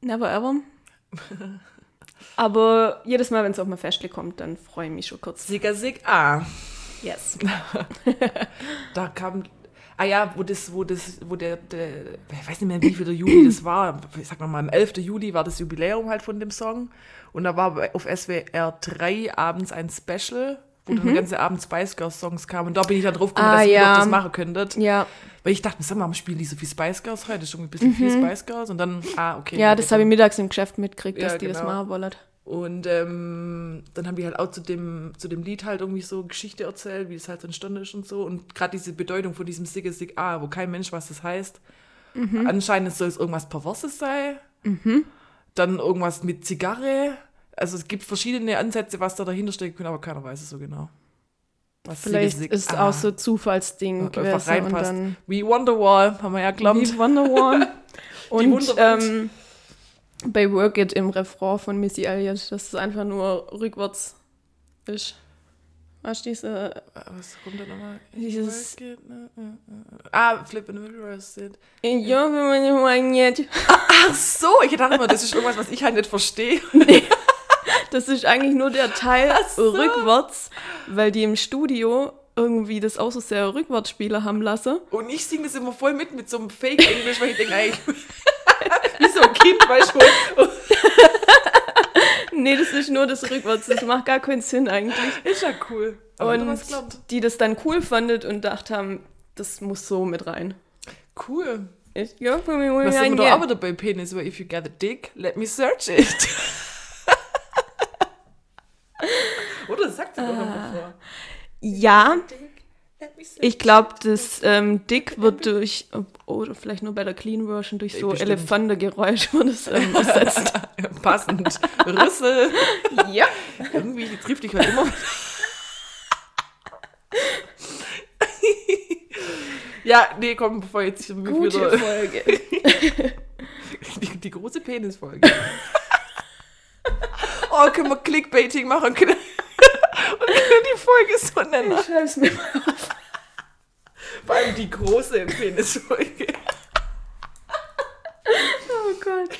Never ever. <laughs> Aber jedes Mal, wenn es auf mein Festli kommt, dann freue ich mich schon kurz. Sigga Sig, ah. Yes. <laughs> Da kam. Ah ja, wo das, wo das, wo der, der ich weiß nicht mehr, wie viel der Juli das war. Ich sag mal, am 11. Juli war das Jubiläum halt von dem Song. Und da war auf SWR 3 abends ein Special, wo dann den ganzen Abend Spice Girls Songs kamen. Und da bin ich dann drauf gekommen, Mhm. Ah, dass ihr ja. doch das machen könntet. Ja, Weil ich dachte, sag mal, spielen die so viel Spice Girls heute? Das ist irgendwie ein bisschen viel Spice Girls. Und dann, ah, okay. Mhm. ja, das habe ich mittags im Geschäft mitgekriegt, dass Ja, die das genau. machen wollen. Und ähm, dann haben die halt auch zu dem, zu dem Lied halt irgendwie so Geschichte erzählt, wie es halt so entstanden ist und so. Und gerade diese Bedeutung von diesem Sigge Sig A, wo kein Mensch weiß, was das heißt. Anscheinend soll es irgendwas Perverses sein. Dann irgendwas mit Zigarre. Also es gibt verschiedene Ansätze, was da dahinter stecken könnte, aber keiner weiß es so genau. Was Vielleicht Sigge Sig ist auch so Zufallsding einfach gewesen und reinpasst. dann Wie Wonderwall, haben wir ja gelernt. wie Wonderwall. <laughs> und Wunderwand. ähm, bei Work It im Refrain von Missy Elliott, dass es einfach nur rückwärts ist. Weißt du, diese, Was kommt da nochmal? dieses Ah, Flip in the Mirror Sit. Ich hoffe, Magnet. Ach so, ich dachte immer, das ist irgendwas, was ich halt nicht verstehe. <laughs> Das ist eigentlich nur der Teil so. rückwärts, weil die im Studio irgendwie das auch so sehr Rückwärtsspieler haben lassen. Und ich singe das immer voll mit, mit so einem Fake-Englisch, weil ich denke, eigentlich, <laughs> wie so ein Kind, weißt du. <laughs> Nee, das ist nur das Rückwärts. Das macht gar keinen Sinn eigentlich. Ist ja cool. Aber Und die das dann cool fandet und dacht haben, das muss so mit rein. Cool. Ich hoffe, meine Was sind wir doch Magnet. auch wieder bei Penis, weil if you get a dick, let me search it. <laughs> Oder sagt sie doch immer vor. Ja, ich glaube, das ähm, Dick wird durch, oder vielleicht nur bei der Clean Version, durch so Bestimmt. Elefantengeräusch wird es ähm, <laughs> ersetzt. Passend. Rüssel. <laughs> ja. Irgendwie trifft dich halt immer. <laughs> ja, nee, komm, bevor jetzt hier Gute wieder Folge. die, die große Penisfolge. oh, können wir Clickbaiting machen und können, und können die Folge so nennen. Ich schreib's mir mal auf. Vor allem die große Penisfolge. Oh Gott.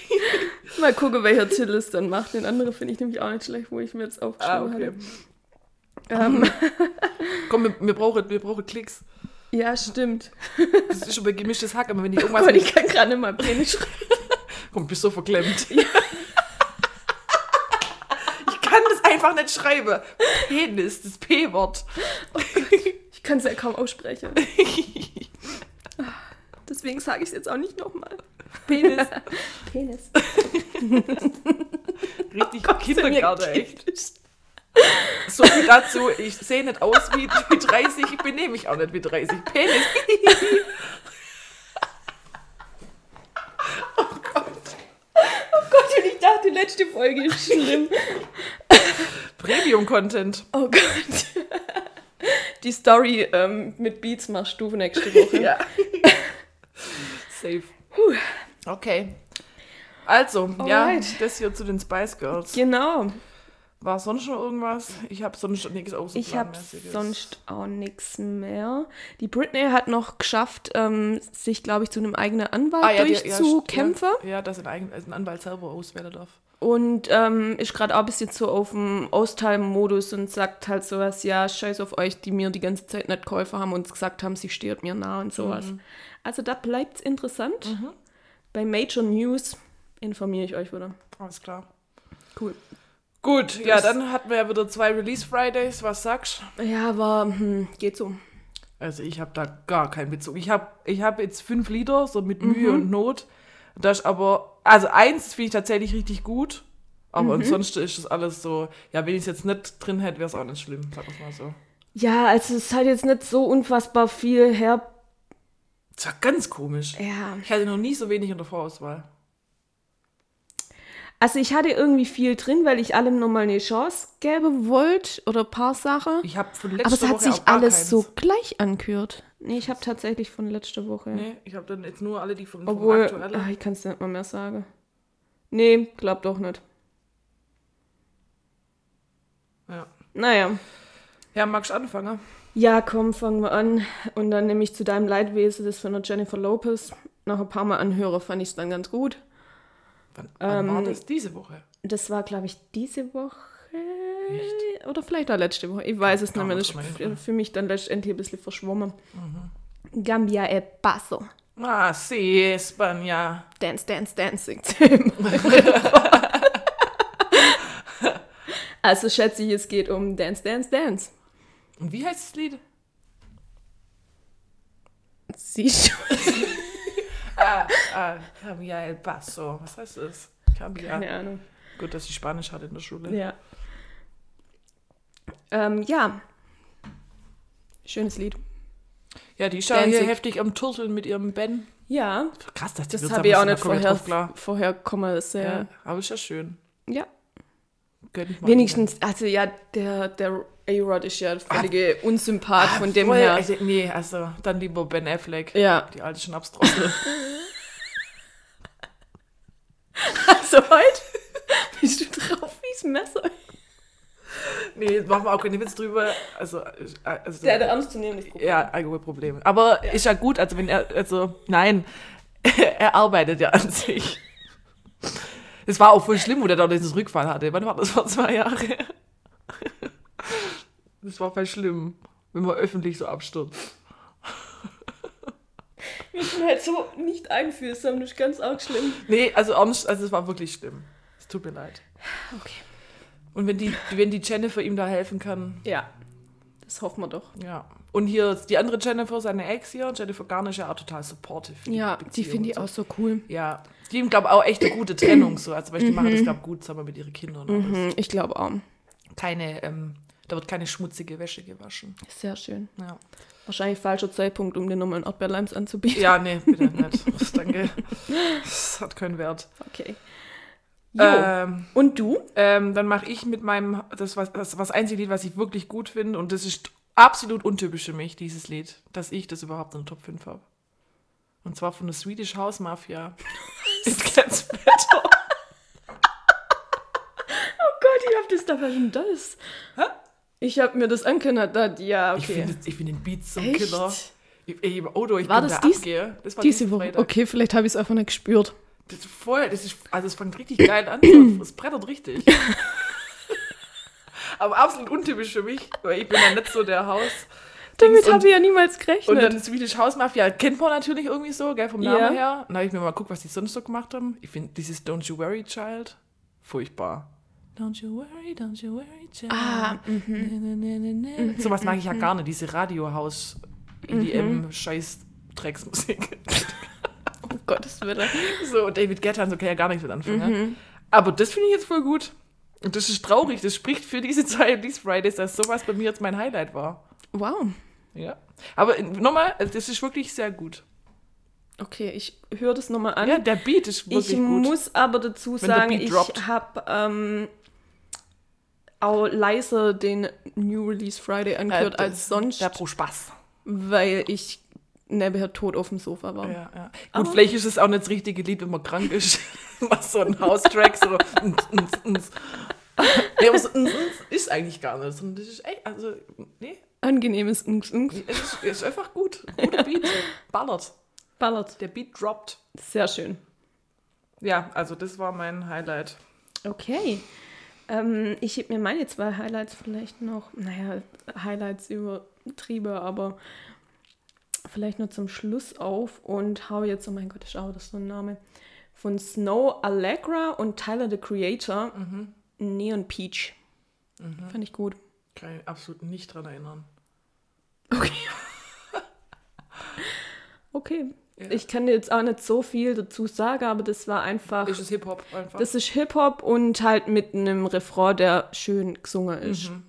Mal gucken, welcher Titel es dann macht. Den anderen finde ich nämlich auch nicht schlecht, wo ich mir jetzt Ah, aufgeschrieben okay. hatte. Ähm, Komm, wir, wir, brauchen, wir brauchen Klicks. ja, stimmt. Das ist schon bei gemischtes Hack, aber wenn ich Oh irgendwas Gott, mit, ich kann gerade mal Penis schreiben. <laughs> Komm, bist so verklemmt. Ich kann das einfach nicht schreiben. Penis, das P-Wort. Ich kann es ja kaum aussprechen. <laughs> Deswegen sage ich es jetzt auch nicht nochmal. Penis. <laughs> Penis. Richtig Kindergarten, echt. So viel dazu, ich sehe nicht aus wie, wie 30, ich benehme mich auch nicht wie 30. Penis. <laughs> Gott, und ich dachte, die letzte Folge ist schlimm. Premium-Content. Oh Gott. <laughs> Die Story ähm, mit Beats machst du nächste Woche. <laughs> Ja. Safe. Okay. Also, ja, Alright. das hier zu den Spice Girls. Genau. War sonst noch irgendwas? Ich habe sonst nichts außer Ich habe sonst auch nichts mehr. Die Britney hat noch geschafft, ähm, sich, glaube ich, zu einem eigenen Anwalt ah, ja, die- ja, durchzukämpfen. Ja, ja, dass ein, eigen, also ein Anwalt selber auswählen darf. Und ähm, ist gerade auch ein bisschen so auf dem Austeilen-Modus und sagt halt sowas, ja, scheiß auf euch, die mir die ganze Zeit nicht geholfen haben und gesagt haben, sie steht mir nah und sowas. Mhm. Also da bleibt's interessant. Bei Major News informiere ich euch wieder. Alles klar. Cool. Gut, ja, Das- dann hatten wir ja wieder zwei Release Fridays. Was sagst du? Ja, war, hm, geht so. Also ich habe da gar keinen Bezug. Ich habe ich hab jetzt fünf Lieder, so mit Mühe und Not. Das ist aber, also eins finde ich tatsächlich richtig gut. Aber ansonsten ist das alles so, ja, wenn ich es jetzt nicht drin hätte, wäre es auch nicht schlimm, sag ich mal so. Ja, also es hat jetzt nicht so unfassbar viel her. Das war ganz komisch. Ja. Ich hatte noch nie so wenig in der Vorauswahl. Also ich hatte irgendwie viel drin, weil ich allem nochmal eine Chance geben wollte oder ein paar Sachen. Ich habe von letzter Aber es hat Woche sich auch gar alles keins. so gleich angehört. Nee, ich habe tatsächlich von letzter Woche. Nee, ich habe dann jetzt nur alle, die von, vom Obwohl, aktuellen. ach, ich kann es nicht mal mehr sagen. Nee, glaub doch nicht. Ja. Naja. ja, magst du anfangen? Ja, komm, fangen wir an. Und dann nehme ich zu deinem Leidwesen, das von der Jennifer Lopez. Nach ein paar Mal anhöre, fand ich es dann ganz gut. Wann, wann war Ähm, das? Diese Woche? Das war, glaube ich, diese Woche. Oder vielleicht auch letzte Woche. Ich weiß es nicht mehr. Das ist für mich dann letztendlich ein bisschen verschwommen. Gambia e Paso. Ah, sí, España. Dance, dance, dance singt sie <laughs> immer. Also schätze ich, es geht um Dance, Dance, Dance. Und wie heißt das Lied? Siehst <laughs> du? Ah, ah, Cambia el Paso. Was heißt das? Cambia. Keine Ahnung. Gut, dass ich Spanisch hatte in der Schule. Ja. Ähm, ja. Schönes Lied. Ja, die ist ja hier heftig am Turteln mit ihrem Ben. Ja, Krass, dass die das habe ich auch ist, nicht vorher, drauf vorher kommen Ja. sehen. aber ist ja schön. Ja. Wenigstens, also ja, der, der A-Rod ist ja der völlige Unsympath wieder. von dem Voll, her. Also, nee, also dann lieber Ben Affleck. ja. Die alte Schnapsdrossel. <laughs> Also heute <laughs> bist du drauf wie's Messer. nee, machen wir auch keine Witz drüber. Also, äh, also Der hat ein ernstzunehmendes Problem. Ja, Alkoholproblem. Aber ist ja gut, also wenn er, also nein, <laughs> er arbeitet ja an sich. Es war auch voll schlimm, wo der da dieses Rückfall hatte. Wann war das? Vor zwei Jahre. Das war voll schlimm, wenn man öffentlich so abstürzt. Ich bin halt so nicht einfühlsam, das ist ganz arg schlimm. Nee, also also es war wirklich schlimm. Es tut mir leid. Okay. Und wenn die, wenn die Jennifer ihm da helfen kann, Ja, das hoffen wir doch. ja. Und hier die andere Jennifer, seine Ex hier, Jennifer Garner ist ja auch total supportive. Ja, die Beziehung finde ich und auch so cool. Ja, die haben, glaube ich, auch echt eine gute Trennung so. Also, weil die machen das, glaube ich, gut zusammen mit ihren Kindern. Mhm, ich glaube auch. Keine, ähm, da wird keine schmutzige Wäsche gewaschen. Sehr schön. Ja, Wahrscheinlich falscher Zeitpunkt, um dir nochmal einen Erdbeerleims anzubieten. ja nee, bitte nicht. <laughs> Danke. Das hat keinen Wert. Okay. Ähm, Und du? ähm, dann mache ich mit meinem, das was das, was einzige Lied, was ich wirklich gut finde, und das ist absolut untypisch für mich, dieses Lied, dass ich das überhaupt in der Top 5 habe. Und zwar von der Swedish House Mafia. <laughs> It gets better. Oh Gott, ich hab das da schon das. Ich habe mir das angehört, da, ja, Ich okay. finde ich find den Beat so Echt? Killer. Ich, ich, Auto, ich War bin das da dies- abgehe. Das war Diese Woche. Freitag. Okay, vielleicht habe ich es einfach nicht gespürt. Das ist voll, das ist, also es fängt richtig geil an. Es brettert richtig. <laughs> Aber absolut untypisch für mich, weil ich bin ja nicht so der Haus. Damit und, habe ich ja niemals und gerechnet. dann Swedish House Mafia kennt man natürlich irgendwie so, gell, vom Namen Ja. her. Dann habe ich mir mal geguckt, was die sonst so gemacht haben. Ich finde dieses Don't You Worry Child furchtbar. Don't you worry, don't you worry, child. Ah, Ne, ne, ne, ne, ne. Sowas mag ich ja gar nicht, diese Radiohaus EDM Scheiß Drecksmusik. oh <laughs> Gottes Willen. So, David Guetta und so kann ja gar nichts mit anfangen. Aber das finde ich jetzt voll gut. Und das ist traurig, das spricht für diese <laughs> Zeit, These Fridays, dass sowas bei mir jetzt mein Highlight war. Wow. Ja. Aber äh, nochmal, äh, das ist wirklich sehr gut. Okay, ich höre das nochmal an. Ja, der Beat ist wirklich ich gut. muss aber dazu Wenn sagen, ich habe ähm, auch leiser den New Release Friday angehört Äh, als sonst, Der pro Spaß. weil ich nebenher tot auf dem Sofa war. Ja, ja. Gut, vielleicht ist es auch nicht das richtige Lied, wenn man krank ist. <laughs> Was so ein House-Track, so. ns, ns, ns. Nee, aber so ns, ns ist eigentlich gar nicht. sondern Das ist echt, also, nee, Angenehmes Unks, Unks. es ist, es ist einfach gut. Guter Beat. Ballert. Ballert. Der Beat droppt. Sehr schön. Ja, also das war mein Highlight. Okay. Ähm, ich heb mir meine zwei Highlights vielleicht noch, naja, Highlights übertrieben, aber vielleicht nur zum Schluss auf und hau jetzt, oh mein Gott, ist auch das so ein Name, von Snow Allegra und Tyler the Creator. Neon Peach. Mhm. Fand ich gut. Kann ich absolut nicht dran erinnern. Okay. <laughs> okay. Ja. Ich kann jetzt auch nicht so viel dazu sagen, aber das war einfach. Ist es Hip-Hop einfach? Das ist Hip-Hop und halt mit einem Refrain, der schön gesungen ist. Mhm.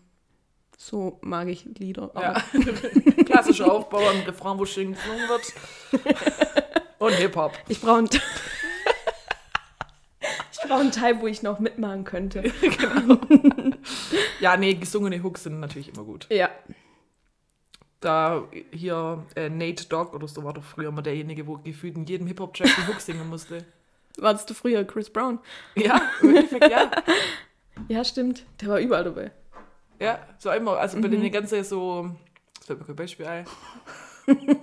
So mag ich Lieder. Ja. <laughs> Klassischer Aufbau, ein Refrain, wo schön gesungen wird. <laughs> Und Hip-Hop. ich brauche einen, <laughs> brauch einen Teil, wo ich noch mitmachen könnte. Ja, nee, gesungene Hooks sind natürlich immer gut. Ja. Da hier äh, Nate Dogg oder so war doch früher mal derjenige, wo gefühlt in jedem Hip-Hop-Track die Hook singen musste. <laughs> Warst du früher Chris Brown? Ja, im Endeffekt, ja. <laughs> Ja, stimmt. Der war überall dabei. Ja, so einmal, also bei den ganzen so, das fällt mir kein Beispiel ein. <laughs>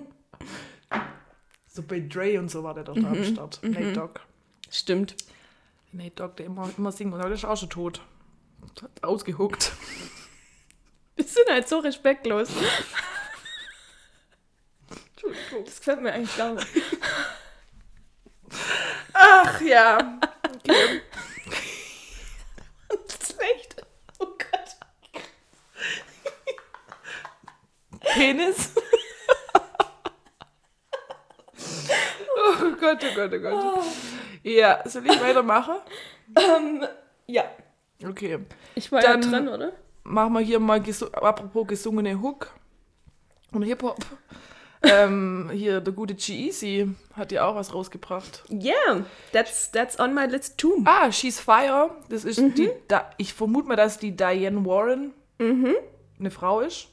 so bei Dre und so war der doch da am Start. Nate Dogg. Stimmt. Nate Dogg, der immer, immer singt und heute ist auch schon tot. Ausgehuckt. Wir sind halt so respektlos. Das gefällt mir eigentlich gar nicht. Ach ja. Okay. Das ist echt. Oh Gott. Penis. oh Gott, oh Gott, oh Gott. Ja, soll ich weitermachen? Ähm, ja. Okay. Ich war Dann- ja dran, oder? Machen wir hier mal, apropos gesungene Hook und Hip-Hop. Ähm, hier, der gute G-Eazy hat ja auch was rausgebracht. Yeah, that's, that's on my list too. Ah, She's Fire. Das ist die, da, ich vermute mal, dass die Diane Warren eine Frau ist.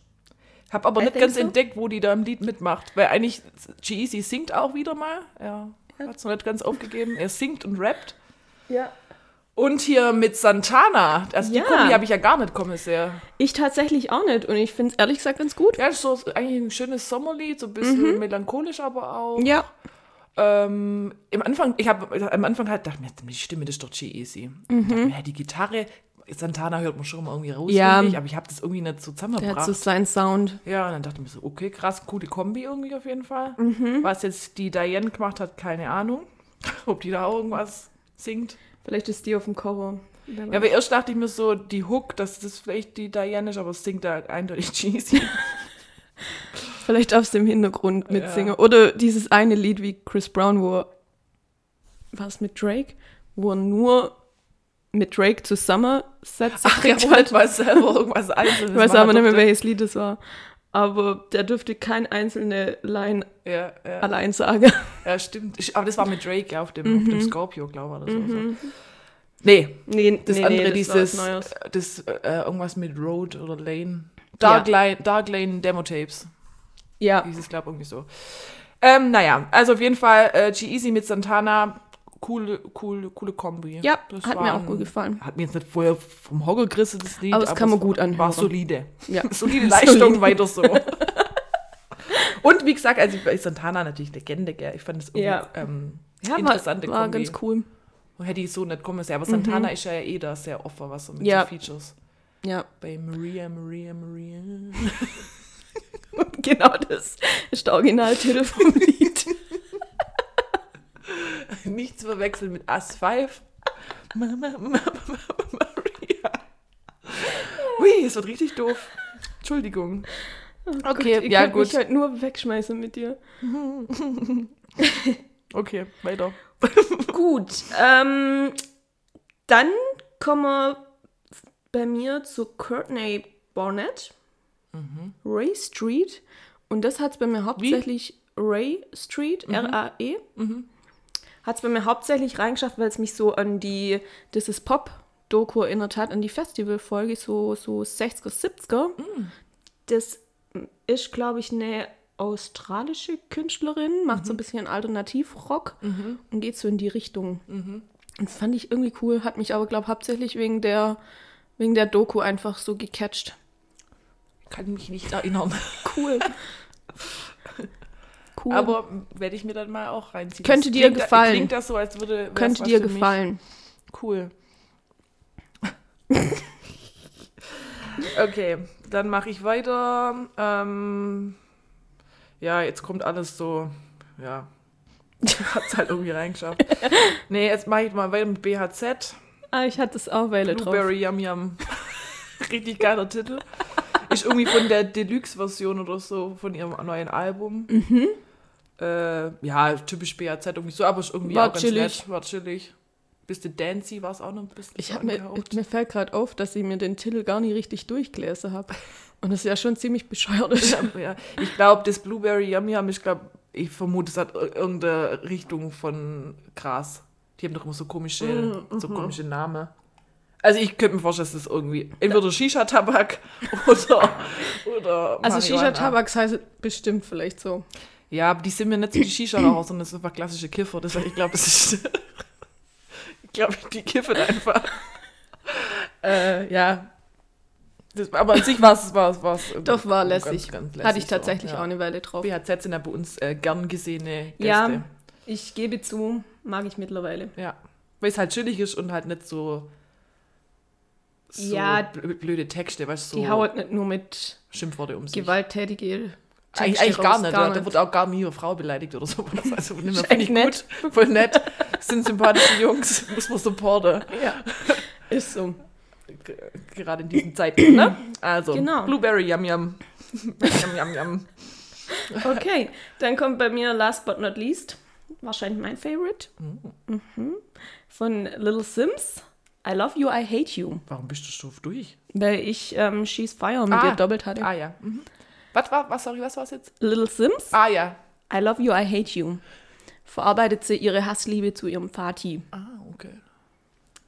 Hab aber I nicht ganz so. entdeckt, wo die da im Lied mitmacht. Weil eigentlich, G-Eazy singt auch wieder mal. Er hat es noch nicht ganz aufgegeben. Er singt und rappt. Ja. Und hier mit Santana. Also Ja. die Kombi habe ich ja gar nicht kommen sehr. Ich tatsächlich auch nicht und ich finde es ehrlich gesagt ganz gut. Ja, ist so eigentlich ein schönes Sommerlied, so ein bisschen melancholisch aber auch. Ja. Ähm, Im Anfang, ich habe am Anfang halt gedacht, mir, die Stimme, das ist doch G-Easy. Mhm. Ja, die Gitarre, Santana hört man schon mal irgendwie raus, Ja. ich, aber ich habe das irgendwie nicht so Der zusammengebracht. hat so seinen Sound. ja, und dann dachte ich mir so, okay, krass, coole Kombi irgendwie auf jeden Fall. Mhm. Was jetzt die Diane gemacht hat, keine Ahnung. <laughs> Ob die da auch irgendwas singt. Vielleicht ist die auf dem Cover. Ja, aber erst dachte ich mir so, die Hook, dass das vielleicht die Diane ist, aber es singt da eindeutig <laughs> G-Easy. Vielleicht aus dem Hintergrund mitsingen. Oder dieses eine Lied wie Chris Brown, wo war es mit Drake? Wo er nur mit Drake zusammen Sätze Ach ja, kriegt halt mal selber irgendwas Einzelnes Ich <laughs> weiß aber nicht mehr, welches Lied es war. Aber der dürfte kein einzelne Line Ja, ja. allein sagen. <laughs> Ja, stimmt. Aber das war mit Drake ja, auf dem, auf Mhm. dem Scorpio, glaube ich, oder so. so. Nee, Nee, das nee, andere, nee, das dieses, Neues. das, äh, irgendwas mit Road oder Lane. Dark, Lane, Dark Lane Demo Tapes. Ja, Hieß es, glaube ich, irgendwie so. Ähm, naja, also auf jeden Fall äh, G-Easy mit Santana. Coole, coole, coole Kombi. ja Das hat war mir auch ein- gut gefallen. Hat mir jetzt nicht vorher vom Hocker gerissen, das Lied. Aber es kann man gut War anhören. solide. Ja. <laughs> Solide <laughs> Leistung, weiter so. <laughs> Und wie gesagt, also bei Santana natürlich Legende, gell? Ich fand es irgendwie Ja. ähm, Ja, war, interessante war Kombi. ganz cool. Hätte ich so nicht kommen sehen. Aber Santana ist ja eh da sehr offen, was so mit Ja. so Features. Ja, Bei Maria, Maria, Maria. genau das ist der Originaltitel vom Lied. <laughs> Nicht zu verwechseln mit Us <laughs> 5. Mama, Mama, Maria. Ui, es wird richtig doof. Entschuldigung. Okay, Ihr ja gut. mich halt nur wegschmeißen mit dir. <laughs> Okay, weiter. Gut, ähm, dann kommen wir bei mir zu Courtney Barnett, Ray Street. Und das hat es bei mir hauptsächlich Ray Street, R-A-E. Hat es bei mir hauptsächlich reingeschafft, weil es mich so an die This is Pop Doku erinnert hat, an die Festivalfolge, so, so 60er, 70er. Das ist, glaube ich, eine australische Künstlerin, macht so ein bisschen Alternativrock und geht so in die Richtung. Und fand ich irgendwie cool, hat mich aber, glaube ich, hauptsächlich wegen der, wegen der Doku einfach so gecatcht. Kann mich nicht erinnern. Cool. <laughs> cool. Aber werde ich mir dann mal auch reinziehen. Könnte dir klingt, gefallen. Klingt das so, als würde. könnte dir für mich. gefallen. Cool. okay, dann mache ich weiter. Ähm, ja, jetzt kommt alles so. Ja. <laughs> Hat es halt irgendwie reingeschafft. nee, jetzt mache ich mal weiter mit BHZ. Ah, ich hatte es auch Weile drauf. Blueberry Yum Yum. <laughs> Richtig geiler Titel. Ist irgendwie von der Deluxe-Version oder so von ihrem neuen Album. Mhm. Äh, ja, typisch BAZ irgendwie so, aber ist irgendwie War auch ganz chillig. nett. War chillig. Bisschen dancy war es auch noch ein bisschen. Ich hab mir, mir fällt gerade auf, dass ich mir den Titel gar nicht richtig durchgelesen habe. Und das ja schon ziemlich bescheuert <laughs> ist. ja, ich glaube, das Blueberry Yum Yum, ich glaube, ich vermute, es hat ir- irgendeine Richtung von Gras. Die haben doch immer so komische, Mm, so mhm. komische Namen. Also ich könnte mir vorstellen, dass das irgendwie entweder Shisha-Tabak <laughs> oder, oder Also Marihuana. Shisha-Tabaks heißt bestimmt vielleicht so. Ja, aber die sind mir nicht so die Shisha-Raucher, sondern das sind einfach klassische Kiffer. Deswegen, ich glaube, das ist... <laughs> ich glaube, die kiffen einfach. äh, ja. Das, aber an sich war es... War's, war's, Doch, war ganz, lässig. ganz lässig Hatte ich so, tatsächlich ja. auch eine Weile drauf. BHZ sind ja bei uns äh, gern gesehene Gäste. Ja, ich gebe zu, mag ich mittlerweile. Ja. Weil es halt chillig ist und halt nicht so, so Ja. blö- blöde Texte, weißt du, so Die haut nicht nur mit Schimpfworte um sich. gewalttätige Eigentlich, Texte eigentlich gar nicht. gar da, da wird auch gar nie eine Frau beleidigt oder sowas. Also finde ich gut. Voll nett. Sind sympathische Jungs. <laughs> Muss man supporten. Ja, ist so. G- Gerade in diesen Zeiten, ne? Also, Genau. Blueberry Yum Yum. yum Yum Yum. Okay, dann kommt bei mir last but not least, wahrscheinlich mein Favorite, mhm. von Little Sims. I love you, I hate you. Warum bist du so durch? Weil ich ähm, She's Fire mit Ah. ihr doppelt hatte. Ah ja. Mhm. Was war, was, sorry, was war es jetzt? Little Sims, Ah ja. I love you, I hate you. Verarbeitet sie ihre Hassliebe zu ihrem Vati. Ah, okay.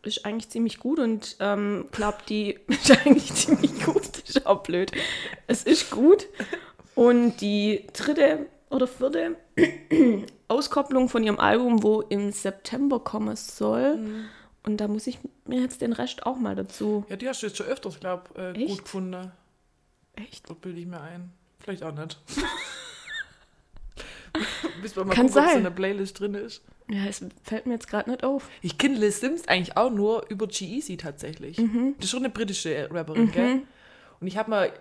Ist eigentlich ziemlich gut und ähm, glaubt die <laughs> ist eigentlich ziemlich gut. Das ist auch blöd. Es ist gut. Und die dritte oder vierte <clears throat> Auskopplung von ihrem Album, wo im September kommen soll. Und da muss ich mir jetzt den Rest auch mal dazu. Ja, die hast du jetzt schon öfters, glaube ich, äh, gut gefunden. Echt? Das bilde ich mir ein. Vielleicht auch nicht. <laughs> Bis man mal Kann gucken, ob es sein. in der Playlist drin ist. Ja, es fällt mir jetzt gerade nicht auf. Ich kenne Liz Sims eigentlich auch nur über G-Eazy tatsächlich. Mhm. Das ist schon eine britische Rapperin, gell? Und ich habe mal,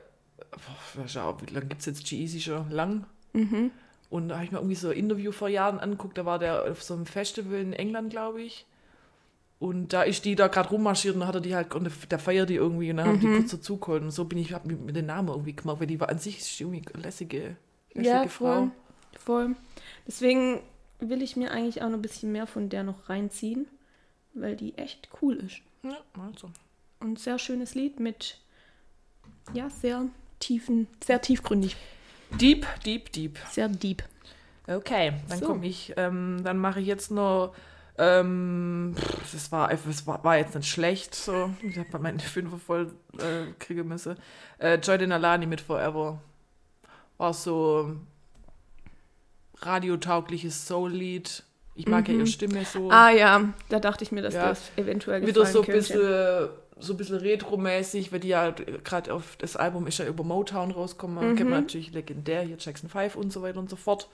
boah, schau, wie lange gibt es jetzt G-Eazy schon? Lang? Mhm. Und da habe ich mir irgendwie so ein Interview vor Jahren angeguckt, da war der auf so einem Festival in England, glaube ich. Und da ist die da gerade rummarschiert und dann hat er die halt, und der feiert die irgendwie und dann haben die Mhm. kurz dazugeholt. Und so bin ich, hab mir mit den Namen irgendwie gemacht, weil die war an sich ist die irgendwie lässige, lässige Ja, Frau. voll. Voll. Deswegen will ich mir eigentlich auch noch ein bisschen mehr von der noch reinziehen, weil die echt cool ist. Ja, also. Und sehr schönes Lied mit, ja, sehr tiefen, sehr tiefgründig, Deep, deep, deep. sehr deep. Okay, dann So. komme ich. Ähm, dann mache ich jetzt noch. Ähm, pff, das war, das war, jetzt nicht schlecht. So. Ich habe meine Fünfer voll äh, kriegen müssen. Äh, Joy Alani mit Forever. War so radiotaugliches Soul-Lied. Ich mag ja ihre Stimme so. Ah ja, da dachte ich mir, dass Ja. das eventuell Wieder so ein bisschen, so ein bisschen retro-mäßig, weil die ja gerade auf das Album ist ja über Motown rausgekommen. Mhm. Kennt man natürlich legendär, hier Jackson 5 und so weiter und so fort.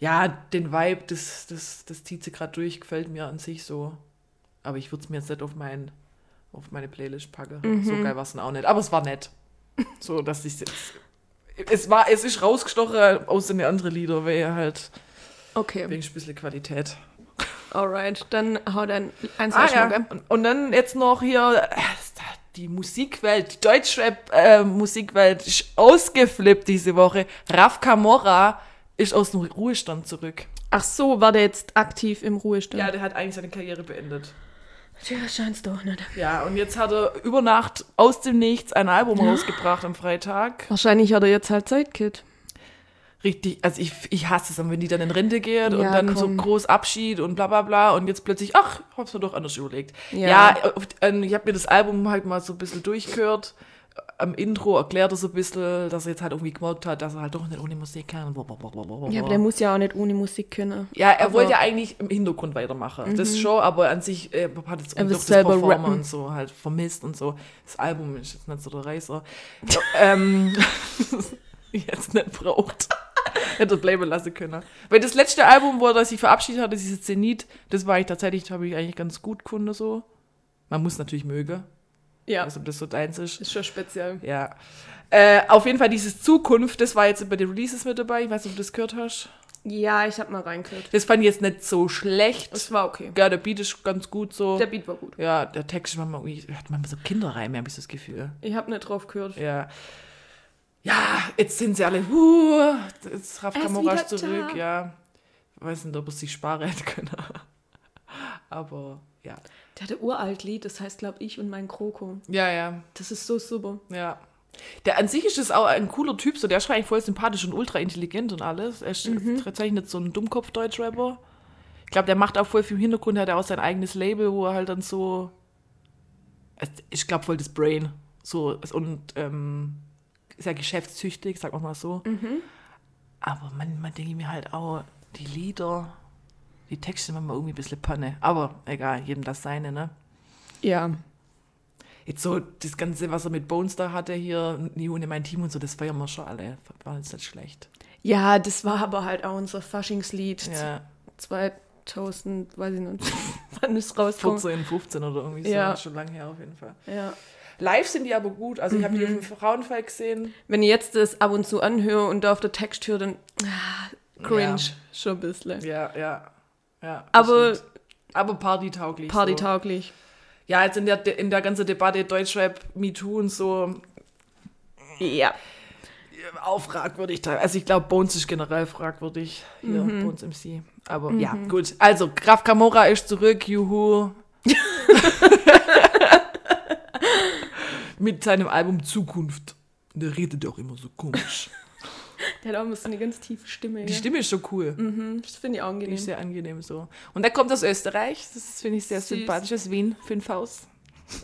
Ja, den Vibe, das, das, das zieht sie gerade durch, gefällt mir an sich so. Aber ich würde es mir jetzt nicht auf, mein, auf meine Playlist packen. Mhm. So geil war es auch nicht. Aber es war nett. So, dass ich jetzt. Es war, es ist rausgestochen aus den anderen Lieder, weil halt Okay, wegen ein bisschen Qualität. alright, dann hau dein eins Ah, ja. und, und dann jetzt noch hier äh, die Musikwelt, die Deutschrap-Musikwelt ist ausgeflippt diese Woche. Raf Camorra ist aus dem Ruhestand zurück. Ach so, war der jetzt aktiv im Ruhestand? Ja, der hat eigentlich seine Karriere beendet. Tja, scheint's doch nicht. Ja, und jetzt hat er über Nacht aus dem Nichts ein Album rausgebracht am Freitag. Wahrscheinlich hat er jetzt halt Zeitkit. Richtig, also ich, ich hasse es, wenn die dann in Rente geht und Ja, dann komm. so groß Abschied und bla bla bla und jetzt plötzlich, ach, hab's mir doch anders überlegt. Ja. Ja, ich habe mir das Album halt mal so ein bisschen durchgehört. Am Intro erklärt er so ein bisschen, dass er jetzt halt irgendwie gemerkt hat, dass er halt doch nicht ohne Musik kann. Ja, aber der muss ja auch nicht ohne Musik können. Ja, er Aber- wollte ja eigentlich im Hintergrund weitermachen. Das schon, aber an sich äh, hat jetzt Er will das selber Performen rappen. und so halt vermisst und so. Das Album ist jetzt nicht so der Reißer. <laughs> Ähm, <laughs> jetzt nicht braucht. <laughs> Hätte er bleiben lassen können. Weil das letzte Album, wo er sich verabschiedet hatte, dieses Zenit, das war ich tatsächlich, habe ich eigentlich ganz gut gefunden so. Man muss natürlich mögen, Ja, also ob das so deins ist. ist schon speziell. Ja. Äh, auf jeden Fall dieses Zukunft, das war jetzt bei den Releases mit dabei. Ich weiß nicht, ob du das gehört hast. Ja, ich habe mal reingehört. Das fand ich jetzt nicht so schlecht. Es war okay. Ja, der Beat ist ganz gut so. Der Beat war gut. ja, der Text manchmal, irgendwie- hat manchmal so Kinderreime, habe ich so das Gefühl. Ich habe nicht drauf gehört. Ja. Ja, jetzt sind sie alle, huh, jetzt Raf ist Kamora wieder ist zurück, da. ja. Ich weiß nicht, ob er sich sparen <laughs> hätte können. Aber ja. Der hatte uralt Lied, das heißt, glaube ich, und mein Kroko. Ja, ja, Das ist so super. ja. Der an sich ist es auch ein cooler Typ, so der ist eigentlich voll sympathisch und ultra intelligent und alles. Er ist tatsächlich nicht so ein Dummkopf-Deutschrapper. Ich glaube, der macht auch voll viel im Hintergrund, hat er auch sein eigenes Label, wo er halt dann so. Ich glaube, voll das Brain. So, und ähm, sehr geschäftstüchtig, sag mal so. Aber manchmal denke ich mir halt auch, die Lieder, die Texte sind manchmal irgendwie ein bisschen Panne. Aber egal, jedem das seine, ne? Ja. Jetzt so das Ganze, was er mit Bones da hatte hier, Nie ohne mein Team und so, das feiern wir schon alle. War jetzt nicht schlecht. Ja, das war aber halt auch unser Faschingslied. Ja, 2000, weiß ich nicht, <laughs> wann es rauskommt. 14, 15 oder irgendwie so. Ja. Schon lange her auf jeden Fall. Ja. Live sind die aber gut. Also ich habe die Mhm. auf dem Frauenfall gesehen. Wenn ich jetzt das ab und zu anhöre und da auf der Text höre, dann ah, cringe Ja. schon ein bisschen. Ja, ja. Ja Aber stimmt. aber partytauglich. So. partytauglich. Ja, jetzt in der, in der ganzen Debatte Deutschrap, MeToo und so, Ja. auch fragwürdig. Also ich glaube, Bones ist generell fragwürdig. Hier, Mhm. Bones MC. Aber ja, gut. Also, Graf Camora ist zurück, juhu. <laughs> Mit seinem Album Zukunft. Der redet auch immer so komisch. Der hat auch immer so eine ganz tiefe Stimme. Die ja. Stimme ist so cool. Mhm, das finde ich auch Die angenehm. ist sehr angenehm so. Und er kommt aus Österreich. Das finde ich sehr Süß. sympathisch. Das ist Wien, fünf Haus. <laughs>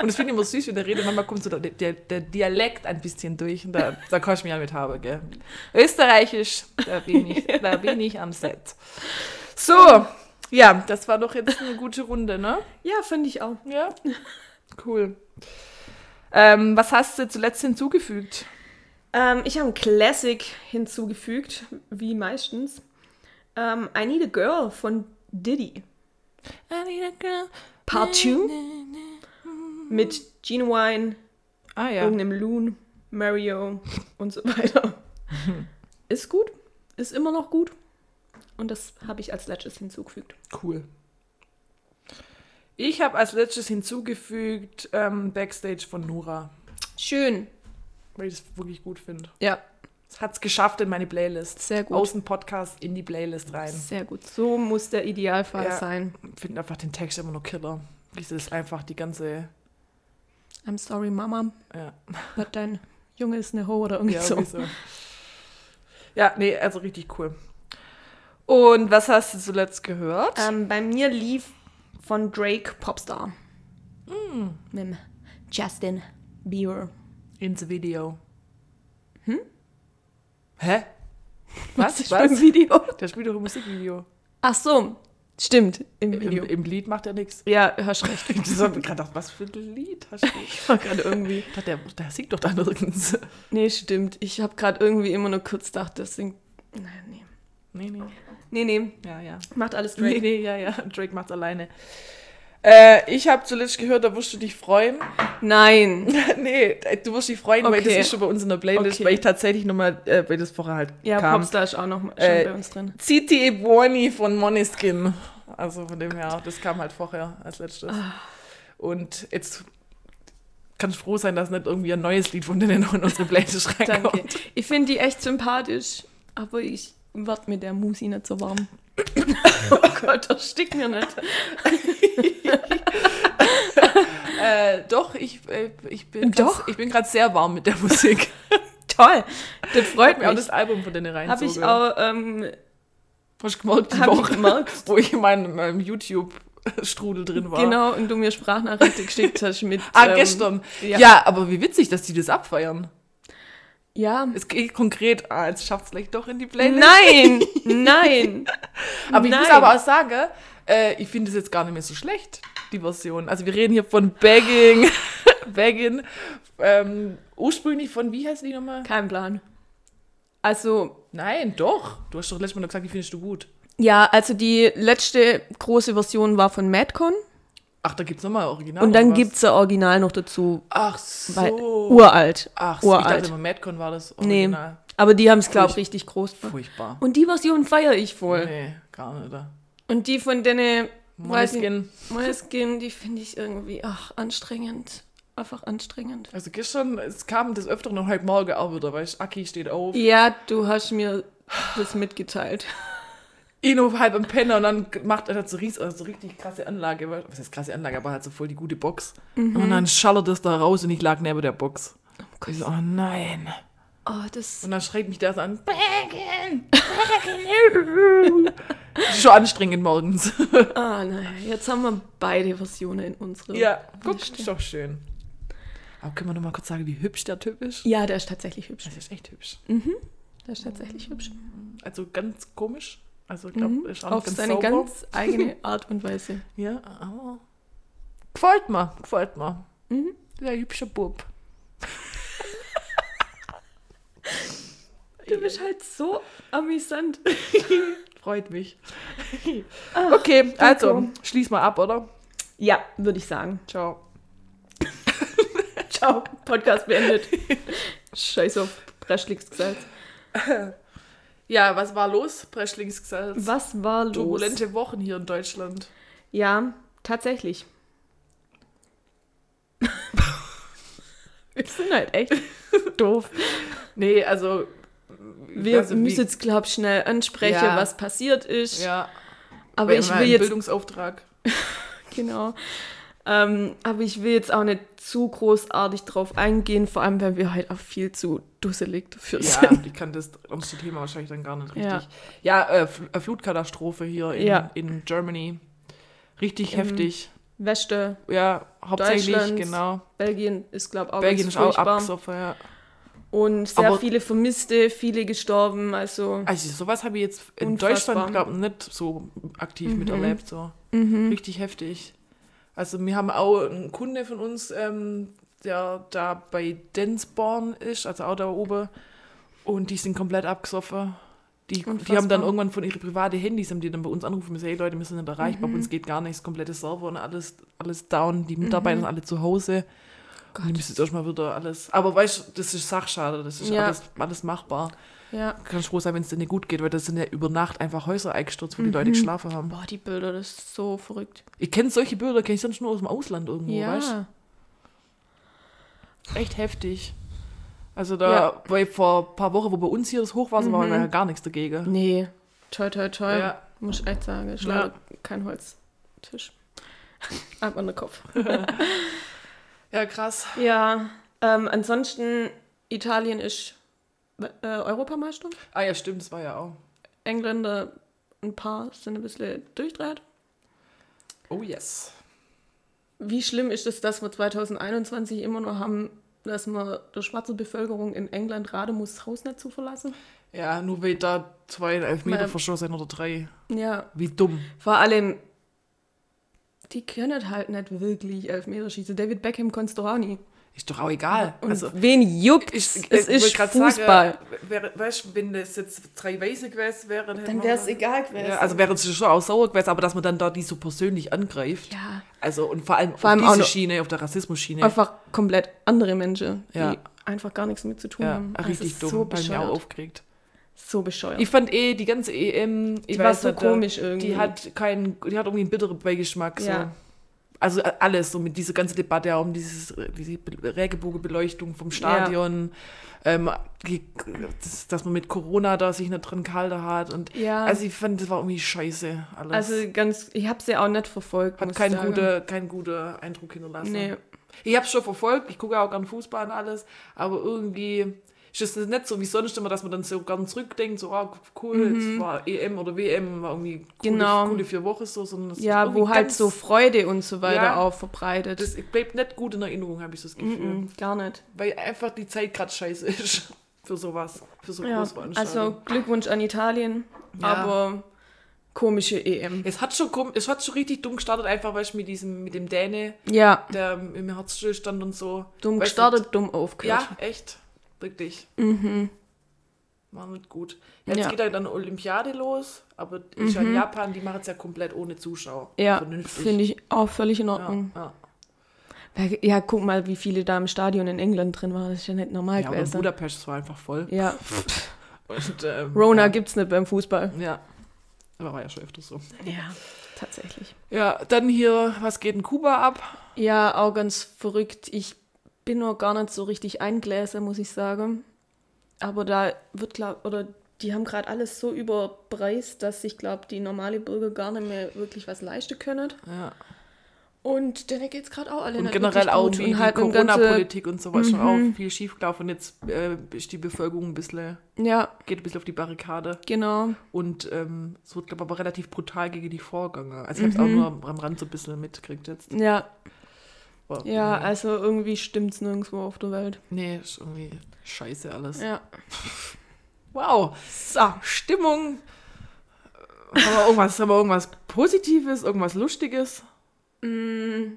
Und das finde ich immer süß, wenn der redet. Manchmal kommt so der, der, der Dialekt ein bisschen durch. Und da, da kann ich mich auch mit haben, gell? Österreichisch, da bin ich, da bin ich am Set. So, ja, das war doch jetzt eine gute Runde, ne? Ja, finde ich auch. Ja, cool. Ähm, was hast du zuletzt hinzugefügt? Ähm, ich habe ein Classic hinzugefügt, wie meistens. Ähm, I Need a Girl von Diddy. Part 2 mit Genuine, Ah ja, irgendeinem Loon, Mario und so weiter. <laughs> ist gut, ist immer noch gut. Und das habe ich als letztes hinzugefügt. cool. Ich habe als letztes hinzugefügt ähm, Backstage von Nora, Schön. Weil ich das wirklich gut finde. Ja, Es hat es geschafft in meine Playlist. Sehr gut. Aus dem Podcast in die Playlist rein. sehr gut. So muss der Idealfall Ja. sein. Ich finde einfach den Text immer noch killer. Dieses einfach die ganze. I'm sorry, Mama, Ja, but dein Junge ist eine Ho oder irgendwie ja, so. irgendwie so. ja nee, also richtig cool. Und was hast du zuletzt gehört? Ähm, bei mir lief von Drake Popstar. Mm. Mit Justin Bieber. Ins Video. Hm? Hä? Was? für ein Video? Der spielt doch ein Musikvideo. Ach so, stimmt, im Im, Video. Im Lied macht er nichts. ja, hast recht. <laughs> Ich habe gerade gedacht, was für ein Lied hast du? Ich war gerade irgendwie. Der, der singt doch da nirgends. Nee, stimmt. Ich habe gerade irgendwie immer nur kurz gedacht, das singt. Nein, nee. Nee, nee. Nee, nee. Ja, ja. Macht alles Nee, Drake. nee, ja, ja. Drake macht's alleine. Äh, ich habe zuletzt gehört, da wirst du dich freuen. <laughs> Nein. <laughs> nee, du wirst dich freuen, weil das Okay. ist schon bei uns in der Playlist, Okay. weil ich tatsächlich nochmal, äh, weil das vorher halt Ja, kam. Popstar ist auch noch schon Äh, bei uns drin. City Buoni von Moneskin. Also von dem her, das kam halt vorher als letztes. Ah. Und jetzt kannst du froh sein, dass nicht irgendwie ein neues Lied von denen in unsere Playlist <laughs> Danke. reinkommt. Ich finde die echt sympathisch, aber ich werd mit der Musi nicht so warm. <laughs> oh Gott, das stickt mir nicht. <laughs> Äh, doch, ich, äh, ich bin Doch? grad- ich bin gerade sehr warm mit der Musik. <laughs> Toll, das freut habe mir auch mich. das Album von denen rein. Habe ich auch, ähm, Hast du gemerkt, die hab ich Woche, gemerkt. wo ich in meinem, meinem YouTube-Strudel drin war. Genau, und du mir Sprachnachrichten geschickt hast mit. Ah, ähm, gestern. ja. Ja. aber wie witzig, dass die das abfeiern. Ja. Es geht konkret, ah, jetzt schafft es vielleicht doch in die Playlist. Nein, <laughs> nein. <laughs> Aber ich muss aber auch sagen, äh, ich finde es jetzt gar nicht mehr so schlecht, die Version. Also wir reden hier von Begging, <laughs> Begging, ähm, ursprünglich von, wie heißt die nochmal? Kein Plan. Also, Nein, doch. Du hast doch letztes Mal noch gesagt, die findest du gut. ja, also die letzte große Version war von Madcon Ach, da gibt es nochmal Original. und dann gibt's ein Original noch dazu. Ach so. Weil, uralt. Ach so, ich uralt. dachte immer, Madcon war das Nee. Original. Aber die haben es, glaube ich, richtig groß gemacht. Furchtbar. Und die Version feiere ich voll. Nee, gar nicht. da. Und die von ich, Måneskin. Moleskine, die finde ich irgendwie, ach, anstrengend. Einfach anstrengend. Also gestern, es kam das öfter noch heute Morgen auch wieder, du, Aki steht auf. Ja, du hast mir das mitgeteilt. Ino halb am Penner und dann macht er so, ries, also so richtig krasse Anlage. Was heißt krasse Anlage, aber halt so voll die gute Box. Mhm. Und dann schallert es da raus und ich lag neben der Box. Gott. Ich so, oh nein. Oh, das. Und dann schreit mich der an. Das ist schon anstrengend morgens. Ah, naja, jetzt haben wir beide Versionen in unserem. ja, guck, Liste. ist doch schön. Aber können wir noch mal kurz sagen, wie hübsch der Typ ist? Ja, der ist tatsächlich hübsch. Das ist echt hübsch. Der ist tatsächlich hübsch. Also ganz komisch. Also ich glaube, Mhm. ist auch Auf ganz seine sauber. ganz eigene <laughs> Art und Weise. Ja, aber gefällt mir, gefällt mir. Mhm. Der hübsche Bub. Du bist halt so amüsant. <laughs> Freut mich. okay, also, danke. schließ mal ab, oder? Ja, würde ich sagen. Ciao. <laughs> Ciao, Podcast beendet. Scheiß auf Breschlingsgesetz. Ja, was war los, Breschlingsgesetz? Was war los? Turbulente Wochen hier in Deutschland. Ja, tatsächlich. Wir sind halt echt <laughs> doof. Nee, also. Wir nicht, müssen jetzt, glaube ich, schnell ansprechen, Ja. was passiert ist. Ja, aber wir ich haben will einen jetzt Bildungsauftrag. <laughs> Genau. Ähm, aber ich will jetzt auch nicht zu großartig drauf eingehen, vor allem, weil wir halt auch viel zu dusselig dafür Ja, sind. ich kann das ganze Thema wahrscheinlich dann gar nicht Ja. richtig. Ja, äh, Fl- äh, Flutkatastrophe hier in, Ja. in Germany. Richtig Im heftig. Weste, Ja, hauptsächlich, genau. Belgien ist, glaube ich, auch Belgien ist auch abgesoffen, ja. Und sehr Aber- viele Vermisste, viele gestorben, also Also sowas habe ich jetzt in Unfassbar. Deutschland, glaube ich, nicht so aktiv Mhm. miterlebt. So. mhm. Richtig heftig. Also wir haben auch einen Kunde von uns, ähm, der da bei Densborn ist, also auch da oben. Und die sind komplett abgesoffen. Die, die haben dann irgendwann von ihren privaten Handys, haben die dann bei uns angerufen und gesagt, hey Leute, wir sind nicht erreichbar, Mhm. bei uns geht gar nichts, komplette Server und alles, alles down, die Mitarbeiter sind alle zu Hause. Und die müssen jetzt erstmal wieder alles. Aber weißt du, das ist Sachschade, das ist Ja. alles, alles machbar. Ja. Kann froh sein, wenn es dir nicht gut geht, weil das sind ja über Nacht einfach Häuser eingestürzt, wo Mhm. die Leute geschlafen haben. Boah, die Bilder, das ist so verrückt. Ich kenne solche Bilder, kenne ich sonst nur aus dem Ausland irgendwo, weißt ja. du? Echt heftig. Also da, Ja. weil vor ein paar Wochen, wo bei uns hier das Hochwasser war, Mhm. war ja gar nichts dagegen. Nee, toi, toi, toi. Ja. Muss ich echt sagen. Ich Ja. kein Holztisch. <laughs> Ab an den Kopf. Ja, krass. Ja, ähm, ansonsten, Italien ist äh, Europameister. Ah ja, stimmt, das war ja auch. Engländer, ein paar sind ein bisschen durchdreht. Oh yes. Wie schlimm ist es, dass wir 2021 immer noch haben, dass man der schwarze Bevölkerung in England raten muss, das Haus nicht zu verlassen? Ja, nur weil da zwei Elfmeter Weil- verschossen oder drei. Ja, Wie dumm. vor allem, die können halt nicht wirklich Elfmeter schießen. David Beckham kannst du auch nie. Ist doch auch egal. Und also, wen juckt? es ich ist Fußball. Sagen, wär, weißt du, wenn das jetzt drei Weiße gewesen wären, Dann wäre es egal gewesen. Ja, also wäre es schon auch sauer gewesen, aber dass man dann da die so persönlich angreift. ja, Also und vor allem Vor allem auf diese Schiene, auf der Rassismus-Schiene. einfach komplett andere Menschen, Ja. die einfach gar nichts mit zu tun Ja, haben. Also richtig es dumm. So So Bei mir auch bescheuert. aufgeregt. So bescheuert. Ich fand eh die ganze EM, ich Die war so komisch irgendwie. Die hat keinen, die hat irgendwie einen bitteren Beigeschmack. So. Ja. Also äh, alles, so mit dieser ganzen Debatte um dieses, diese Be- Regenbogenbeleuchtung vom Stadion, ähm, die, das, dass man mit Corona da sich nicht dran gehalten hat. Und ja, also ich fand, das war irgendwie scheiße alles. also ganz, ich habe sie auch nicht verfolgt. hat keinen guten kein guter Eindruck hinterlassen. Nee. Ich habe es schon verfolgt, ich gucke auch gerne Fußball und alles, aber irgendwie ist es nicht so wie sonst immer, dass man dann so gern zurückdenkt, so, ah, cool, jetzt war EM oder WM, war irgendwie coole, Mhm. Genau. coole vier Wochen so, sondern Ja, wo halt ganz- so Freude und so weiter Ja. auch verbreitet. das bleibt nicht gut in Erinnerung, habe ich so das Gefühl. Mhm, gar nicht. Weil einfach die Zeit gerade scheiße ist <laughs> für sowas, für so Ja, also Glückwunsch an Italien, Ja. aber komische EM. es hat schon kom- es hat schon richtig dumm gestartet, einfach weil ich mit diesem, mit dem Däne, Ja, der im Herzstillstand und so. dumm gestartet, dumm aufgehört. Ja, echt. Wirklich. Mhm. War nicht gut. Jetzt Ja. Mhm. geht halt dann Olympiade los, aber ist ja in Japan, die machen es ja komplett ohne Zuschauer. Ja, finde ich auch völlig in ja, Ordnung. ja. Ja, guck mal, wie viele da im Stadion in England drin waren. Das ist ja nicht normal Ja, gewesen. Budapest war einfach voll. Ja, <laughs> Und, ähm, Rona ja. gibt's nicht beim Fußball. Ja. Aber war ja schon öfter so. Ja, tatsächlich. Ja, dann hier, was geht in Kuba ab? Ja, auch ganz verrückt. Ich bin noch gar nicht so richtig eingläser, muss ich sagen. Aber da wird, glaub, oder die haben gerade alles so überpreist, dass ich glaube, die normale Bürger gar nicht mehr wirklich was leisten können. Ja. Und denen geht's gerade auch alle Und nicht generell auch gut. die, die halt Corona-Politik und so war schon Mhm. auch viel schiefgelaufen. Und jetzt äh, ist die Bevölkerung ein bisschen, Ja, geht ein bisschen auf die Barrikade. genau. Und ähm, es wird, glaube ich, aber relativ brutal gegen die Vorgänger. Also ich habe es auch nur am, am Rand so ein bisschen mitgekriegt jetzt. Ja, Aber, ja, nee. also irgendwie stimmt's nirgendwo auf der Welt. Nee, ist irgendwie scheiße alles. Ja. <laughs> Wow. So, Stimmung. Haben wir, irgendwas, haben wir irgendwas Positives, irgendwas Lustiges? Mm,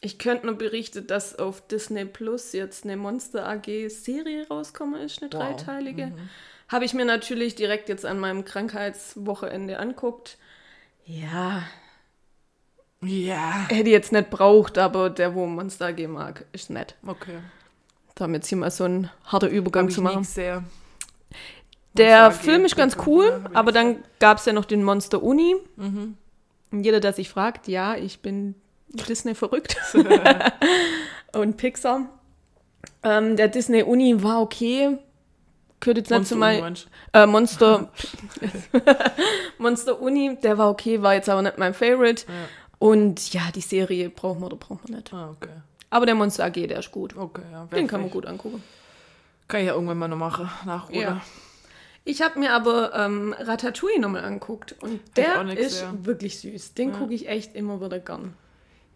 Ich könnte nur berichten, dass auf Disney Plus jetzt eine Monster AG Serie rausgekommen ist, eine Wow. Mhm. dreiteilige. Habe ich mir natürlich direkt jetzt an meinem Krankheitswochenende anguckt. Ja, Ja. hätte ich jetzt nicht braucht, aber der, wo Monster AG mag, ist nett. Okay. Da haben wir jetzt hier mal so einen harter Übergang zu machen. sehr. Der Film ist ganz cool, ja, aber dann gab es ja noch den Monster Uni. Mhm. Und jeder, der sich fragt, ja, ich bin Disney verrückt. <laughs> und Pixar. Ähm, der Disney Uni war okay. Gehört jetzt nicht Monster zu mein, Uni, meinst äh, Monster, <laughs> <laughs> Monster Uni, der war okay, war jetzt aber nicht mein Favorite. Ja. Und ja, die Serie brauchen wir oder brauchen wir nicht. Ah, okay. Aber der Monster AG, der ist gut. Okay, ja. Den kann man gut angucken. Kann ich ja irgendwann mal noch machen, nachholen. Ja. Ich habe mir aber ähm, Ratatouille nochmal angeguckt und ich der ist ja. wirklich süß. Den Ja. gucke ich echt immer wieder gern.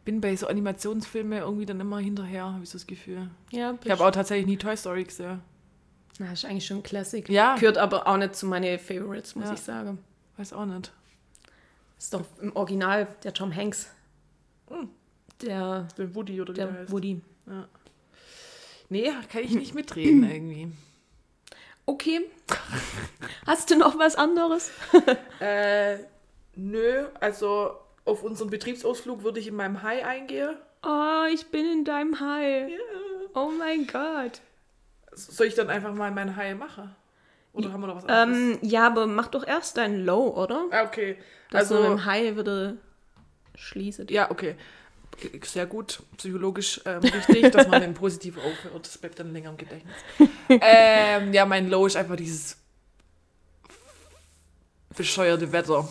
Bin bei so Animationsfilmen irgendwie dann immer hinterher, habe ich so das Gefühl. Ja, Ich habe auch tatsächlich nie Toy Story gesehen. Na, ist eigentlich schon ein Classic. Ja. Gehört aber auch nicht zu meinen Favorites, muss Ja. ich sagen. Weiß auch nicht. Ist doch im Original der Tom Hanks. Hm. Der, Der Woody oder wie der der heißt. Woody. Nee, kann ich nicht mitreden <clears throat> irgendwie. Okay. Hast du noch was anderes? <laughs> Äh, nö, also auf unseren Betriebsausflug würde ich in meinem Hai eingehen. Oh, ich bin in deinem Hai. Oh mein Gott. Soll ich dann einfach mal meinen Hai machen? Oder haben wir noch was anderes? Ähm, ja, aber mach doch erst dein Low, oder? ah, okay. Dass Also, dem Hai würde schließen. ja, okay. Sehr gut, psychologisch ähm, richtig, dass man dann positiv aufhört. Das bleibt dann länger im Gedächtnis. <laughs> ähm, ja, mein Low ist einfach dieses bescheuerte Wetter.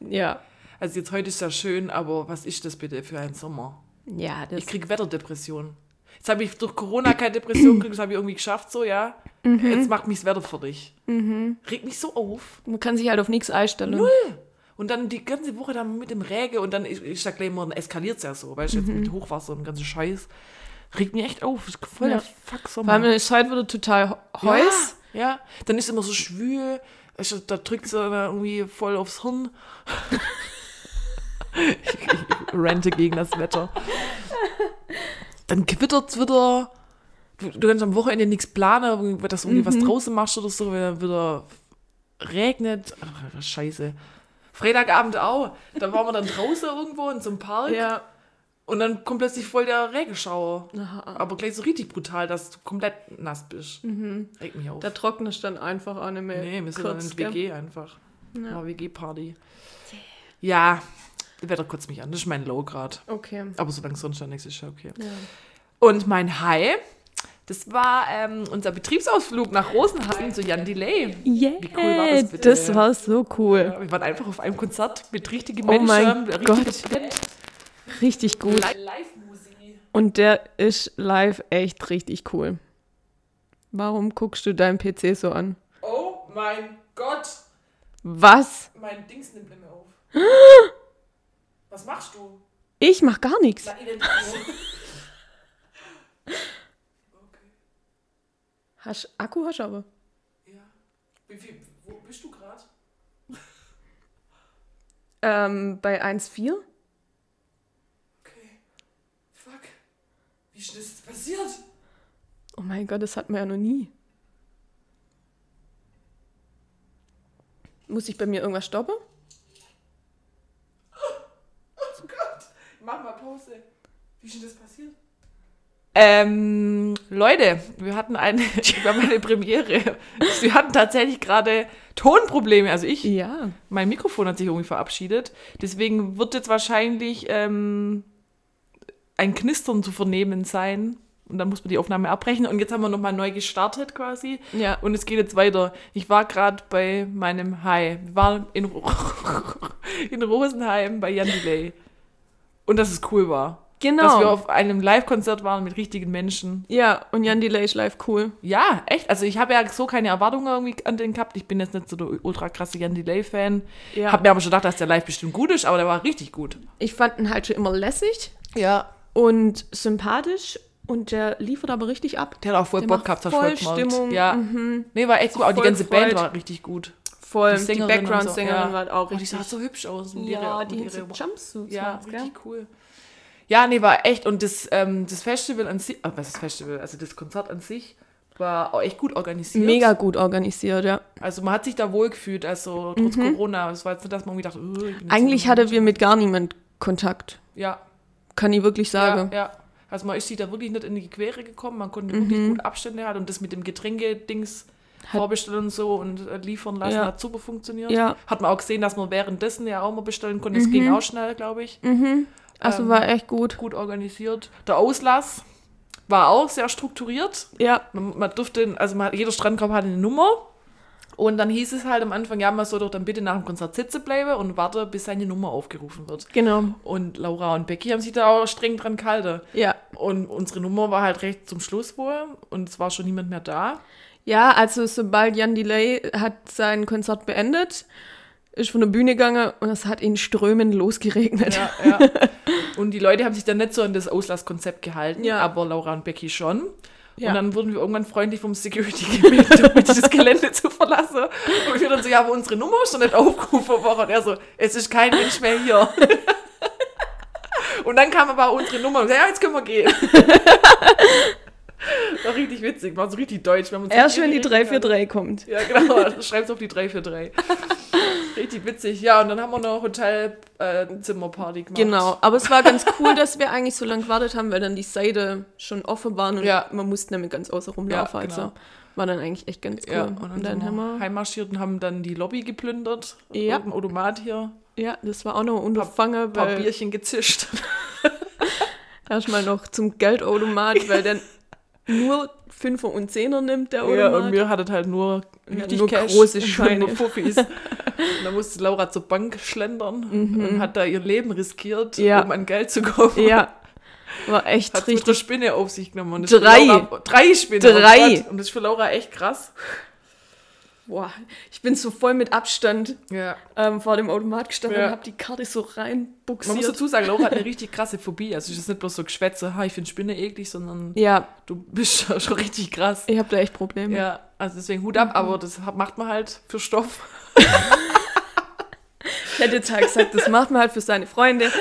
Ja. Also jetzt heute ist ja schön, aber was ist das bitte für ein Sommer? Ja, das Ich krieg Wetterdepression. Jetzt habe ich durch Corona keine Depression gekriegt, das habe ich irgendwie geschafft, so, ja. Mhm. Jetzt macht mich das Wetter fertig. Regt mich so auf. man kann sich halt auf nichts einstellen. Und dann die ganze Woche dann mit dem Regen und dann ist, da gleich mal, eskaliert es ja so, weißt du, jetzt mit Hochwasser und ganzen Scheiß. Regt mich echt auf. Ist voll Mhm. Ja. der Fuck Vor allem Sommer. ist heute wieder total heiß. Ja, ja, dann ist immer so schwül. Du, Da drückt dann irgendwie voll aufs Hirn. ich, <laughs> ich rente gegen das Wetter. Dann quittert es wieder. Du, du kannst am Wochenende nichts planen, dass du irgendwie was draußen machst oder so, wenn dann wieder regnet. Ach, scheiße. Freitagabend auch. Da waren wir dann draußen irgendwo in so einem Park Ja. und dann kommt plötzlich voll der Regenschauer. Aha. Aber gleich so richtig brutal, dass du komplett nass bist. Regt mich auf. Da trocknest dann einfach auch nicht mehr. Nee, wir sind dann in? WG einfach. Ja. Ja. WG-Party. Ja, das Wetter kotzt mich an. Das ist mein Low grad. Okay. Aber solange Sonnenschein nichts ist, ja okay. Ja. Und mein High, das war ähm, unser Betriebsausflug nach Rosenheim zu Jan Delay. Yeah, Wie cool war das bitte? das war so cool. Ja, wir waren einfach auf einem Konzert mit richtigen Oh Menschen. mein richtig Gott. Band. Richtig gut. Live-Musik. Und der ist live echt richtig cool. Warum guckst du deinen PC so an? Oh mein Gott, Was? mein Dings nimmt mehr auf. <gasps> Was machst du? Ich mach gar nichts. Na, <laughs> okay, Hast, Akku hast du aber. ja. Wie viel, wo bist du gerade? Ähm, bei 1,4? Okay. Fuck. Wie ist denn das passiert? Oh mein Gott, das hat man ja noch nie. Muss ich bei mir irgendwas stoppen? Oh Gott. Mach mal Pause. Wie ist denn das passiert? Ähm, Leute, wir hatten eine, <laughs> wir haben eine Premiere. Wir hatten tatsächlich gerade Tonprobleme. Also ich, Ja. mein Mikrofon hat sich irgendwie verabschiedet. Deswegen wird jetzt wahrscheinlich ähm, ein Knistern zu vernehmen sein. Und dann muss man die Aufnahme abbrechen. Und jetzt haben wir nochmal neu gestartet quasi. Ja. Und es geht jetzt weiter. Ich war gerade bei meinem Hai. Wir waren in, Ro- <laughs> in Rosenheim bei Jan Delay. Und dass es cool war. Genau. Dass wir auf einem Live-Konzert waren mit richtigen Menschen. ja, und Jan Delay ist live cool. Ja, echt. Also ich habe ja so keine Erwartungen irgendwie an den gehabt. Ich bin jetzt nicht so der ultra krasse Jan Delay-Fan. Ja. Hab mir aber schon gedacht, dass der live bestimmt gut ist, aber der war richtig gut. Ich fand ihn halt schon immer lässig Ja. und sympathisch und der liefert aber richtig ab. Der hat auch voll Der Bock gehabt, voll. Stimmung, Ja. mhm. Nee, war echt gut. Auch die ganze Band gefreut. war richtig gut. Voll, die, und Background-Sängerin so, ja. war auch Oh, die richtig. sah so hübsch aus. mit ja, ihrer- die mit ihrer- Jumpsuits. Ja, war's, gell? richtig cool. Ja, nee, war echt. Und das, ähm, das Festival an sich, ah, was ist das Festival? Also das Konzert an sich war auch echt gut organisiert. Mega gut organisiert, ja. Also man hat sich da wohl gefühlt, also trotz Corona. Es war jetzt nicht, dass man irgendwie dachte, oh, Mhm. Eigentlich hatte wir mit gar niemand Kontakt. Ja, Kann ich wirklich sagen. Ja, ja. Also man ist sich da wirklich nicht in die Quere gekommen, man konnte Mhm. wirklich gut Abstände halten und das mit dem Getränke-Dings vorbestellen und so und äh, liefern lassen Ja. hat super funktioniert. Ja. Hat man auch gesehen, dass man währenddessen ja auch mal bestellen konnte. Es ging auch schnell, glaube ich. Also Ähm, war echt gut. Gut organisiert. Der Auslass war auch sehr strukturiert. Ja, Man, man durfte, also man, jeder Strandkorb hatte eine Nummer. Und dann hieß es halt am Anfang, ja, man soll doch dann bitte nach dem Konzert sitzen bleiben und warte, bis seine Nummer aufgerufen wird. genau. Und Laura und Becky haben sich da auch streng dran gehalten. Ja. Und unsere Nummer war halt recht zum Schluss wohl und es war schon niemand mehr da. Ja, also sobald Jan Delay hat sein Konzert beendet, ist von der Bühne gegangen und es hat in Strömen losgeregnet. Ja, ja. Und die Leute haben sich dann nicht so an das Auslasskonzept gehalten, Ja. aber Laura und Becky schon. Ja. Und dann wurden wir irgendwann freundlich vom Security <laughs> gebeten, um das Gelände zu verlassen. Und wir dann so, ja, aber unsere Nummer ist doch nicht aufgerufen worden. Und er so, es ist kein Mensch mehr hier. <laughs> Und dann kam aber auch unsere Nummer und gesagt, ja, jetzt können wir gehen. <laughs> <laughs> War richtig witzig, war so richtig deutsch. Wir haben uns Erst wenn die geredet. 343 kommt. Ja, genau. <laughs> Schreib's auf die 343. <laughs> Richtig witzig. Ja, und dann haben wir noch Hotelzimmerparty gemacht. Genau, aber es war ganz cool, dass wir eigentlich so lange gewartet haben, weil dann die Seite schon offen waren und Ja. man musste mehr ganz außer rumlaufen. Ja, Also genau. war dann eigentlich echt ganz cool. Ja, und dann, und dann haben wir heimmarschiert und haben dann die Lobby geplündert. Ja. Mit dem Automat hier. ja, das war auch noch Unterfangen, Ein paar weil Bierchen gezischt. erstmal noch zum Geldautomat, weil dann nur Fünfer und Zehner nimmt der Ja, Automat. und mir hattet halt nur, Ja, richtig nur Cash große Scheine. nur Fuffis. <laughs> und dann musste Laura zur Bank schlendern und hat da ihr Leben riskiert, Mhm. Ja. um an Geld zu kaufen. ja, <laughs> war echt Hat mit der richtig. Spinne auf sich genommen. Und Drei. Laura, drei Spinnen. Drei. Oh Gott. und das ist für Laura echt krass. Boah, ich bin so voll mit Abstand Ja. ähm, vor dem Automat gestanden Ja. und hab die Karte so Man muss dazu sagen, Laura hat eine richtig krasse Phobie. Also es ist nicht bloß so Geschwätze, ha, ich finde Spinne eklig, sondern Ja, du bist <laughs> schon- richtig krass. ich hab da echt Probleme. Ja, also deswegen Hut ab, aber das macht man halt für Stoff. <laughs> Ich hätte jetzt halt gesagt, das macht man halt für seine Freunde. <laughs>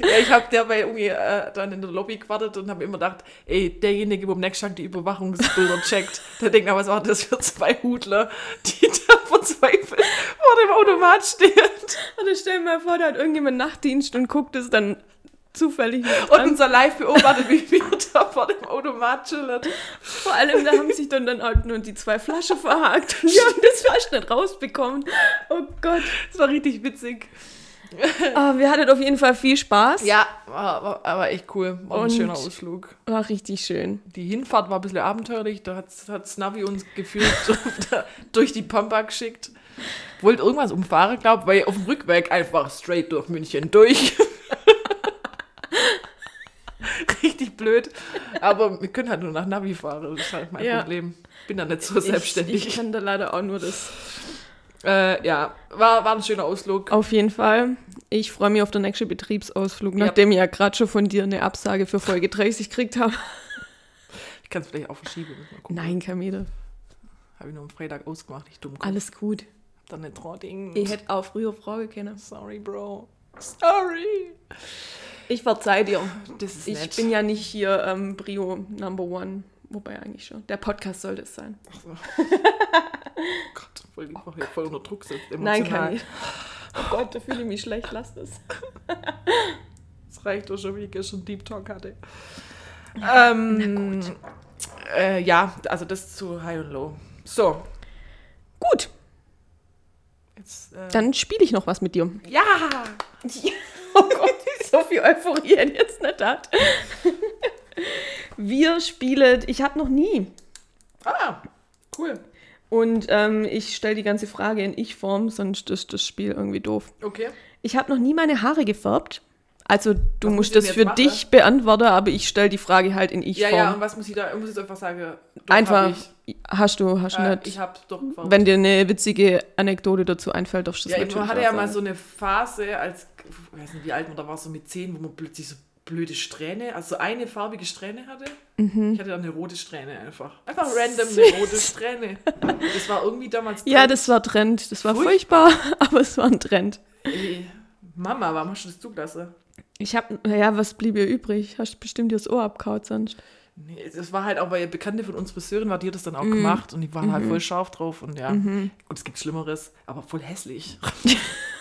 Ja, ich habe dabei irgendwie äh, dann in der Lobby gewartet und habe immer gedacht, ey, derjenige, wo am nächsten Tag die Überwachungsbilder checkt, der denkt, aber was war das für zwei Hudler, die da verzweifelt vor dem Automat stehen. Und stell dir mal vor, da hat irgendjemand Nachtdienst und guckt es dann zufällig Und unser Live beobachtet, wie wir da vor dem Automat chillen. Vor allem, da haben sich dann, dann halt nur die zwei Flaschen verhakt und die haben das fast nicht rausbekommen. Oh Gott. Das war richtig witzig. Aber wir hatten auf jeden Fall viel Spaß. Ja, war, war, aber echt cool. War ein Und- schöner Ausflug. War richtig schön. Die Hinfahrt war ein bisschen abenteuerlich. Da hat, hat Navi uns gefühlt <laughs> durch die Pampa geschickt. Wollte irgendwas umfahren, glaube weil auf dem Rückweg einfach straight durch München durch. <laughs> Richtig blöd. Aber wir können halt nur nach Navi fahren. Das ist halt mein Ja. Problem. Bin da nicht so selbstständig. Ich, kann da leider auch nur das. äh, ja, war, war ein schöner Ausflug. Auf jeden Fall. Ich freue mich auf den nächsten Betriebsausflug, Ja. nachdem ich ja gerade schon von dir eine Absage für Folge 30 gekriegt habe. Ich kann es vielleicht auch verschieben. Nein, Kamede. Habe ich nur am Freitag ausgemacht. Ich dumm. Alles gut. Dann nicht Trotting. Ich hätte auch früher Frage kennen. Sorry, Bro. Sorry. Ich verzeih dir. Das ist Ich nett. bin ja nicht hier ähm, Brio Number One. Wobei eigentlich schon. Der Podcast sollte es sein. Gott, voll, voll, voll unter Druck sitzt. Nein, kann ich. Oh Gott, da fühle ich mich schlecht. Lass das. <laughs> Das reicht doch schon, wie ich gestern Deep Talk hatte. Ähm, äh, ja, also das zu High und Low. So, Gut, jetzt. Äh, dann spiele ich noch was mit dir. ja! <laughs> Oh Gott, so viel Euphorie hätte ich jetzt nicht hat. Wir spielen, ich habe noch nie. Ah, cool. Und ähm, ich stelle die ganze Frage in Ich-Form, sonst ist das Spiel irgendwie doof. Okay. Ich habe noch nie meine Haare gefärbt. Also du Was muss musst das für machen? dich beantworten, aber ich stelle die Frage halt in Ja, Ich-Form. ja, und was muss ich da? Ich muss jetzt einfach sagen. Einfach, hast du, hast du äh, nicht. ich hab doch gefragt. Wenn dir eine witzige Anekdote dazu einfällt, darfst du das Ja, natürlich man hatte ja mal so eine Phase, als, ich weiß nicht, wie alt man da war, so mit zehn, wo man plötzlich so blöde Strähne, also so eine farbige Strähne hatte. Mhm. Ich hatte dann eine rote Strähne einfach. Einfach random eine rote Strähne. Das war irgendwie damals. Ja, drin. das war Trend. Das war Furchtbar. furchtbar, <laughs> aber es war ein Trend. Ey, Mama, warum hast du das zugelassen? Ich habe, ja, was blieb ihr übrig? Hast bestimmt dir das Ohr abgehaut sonst. Nee, das war halt auch, weil Bekannte von uns Friseurin war, die hat das dann auch gemacht und die waren halt voll scharf drauf und ja, gut, es gibt Schlimmeres, aber voll hässlich. <laughs>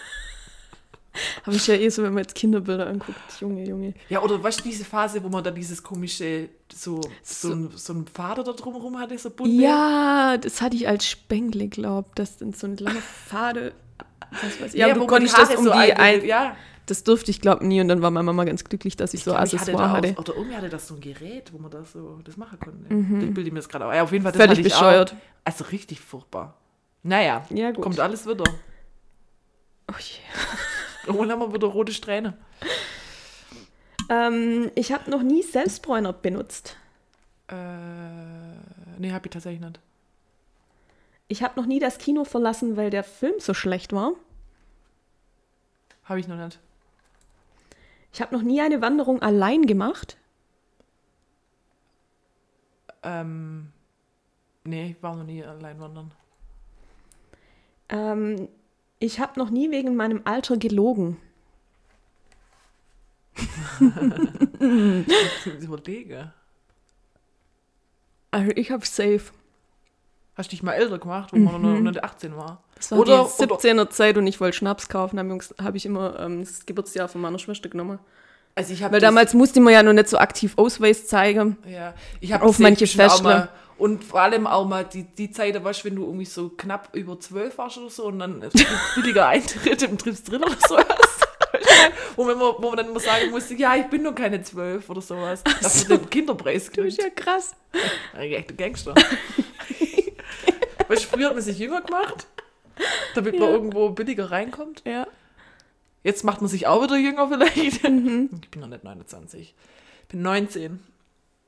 Aber ich ja eh so, wenn man jetzt Kinderbilder anguckt. Junge, Junge. Ja, oder weißt du, diese Phase, wo man da dieses komische, so, so, So- ein, so ein Fader da drumherum hatte, so bunte? Ja, das hatte ich als Spengle, glaub, das sind so ein langer Pfade. Was weiß ich. Ja, Ja, du konntest das um so die ein. Ja, Das durfte ich, glaub, nie. Und dann war meine Mama ganz glücklich, dass ich so glaub, ich hatte Accessoire da hatte. auch, oder irgendwie hatte das so ein Gerät, wo man das so das machen konnte. Ich bilde mir das gerade auch. Ja, auf jeden Fall, das Völlig hatte ich bescheuert. Auch. Also richtig furchtbar. Naja, Ja, gut. kommt alles wieder. Oh je. Irgendwann haben wir wieder rote Strähne. Ähm, ich habe noch nie Selbstbräuner benutzt. Äh, nee, hab ich tatsächlich nicht. Ich habe noch nie das Kino verlassen, weil der Film so schlecht war. Habe ich noch nicht. Ich habe noch nie eine Wanderung allein gemacht. Ähm, nee, ich war noch nie allein wandern. Ähm, ich habe noch nie wegen meinem Alter gelogen. <laughs> Ich überlege. Also ich habe safe. Hast du dich mal älter gemacht, wo man noch nicht 18 war? Das war Oder- die 17er Zeit und ich wollte Schnaps kaufen. Habe hab ich immer ähm, das Geburtsjahr von meiner Schwester genommen. Also ich Weil damals musste man ja noch nicht so aktiv Ausweis zeigen. Ja, ich habe Auf manche mal und vor allem auch mal die, die Zeit, da weißt wenn du irgendwie so knapp über zwölf warst oder so und dann billiger Eintritt im Trips drin oder so hast. <laughs> wo, man, wo man dann immer sagen musste, ja, ich bin nur keine zwölf oder sowas. Dass man den Kinderpreis Du bist ja krass. Echter Gangster. weißt du, früher hat man sich jünger gemacht, damit man irgendwo billiger reinkommt. Ja. Jetzt macht man sich auch wieder jünger vielleicht. Mhm. Ich bin noch nicht 29. Ich bin 19.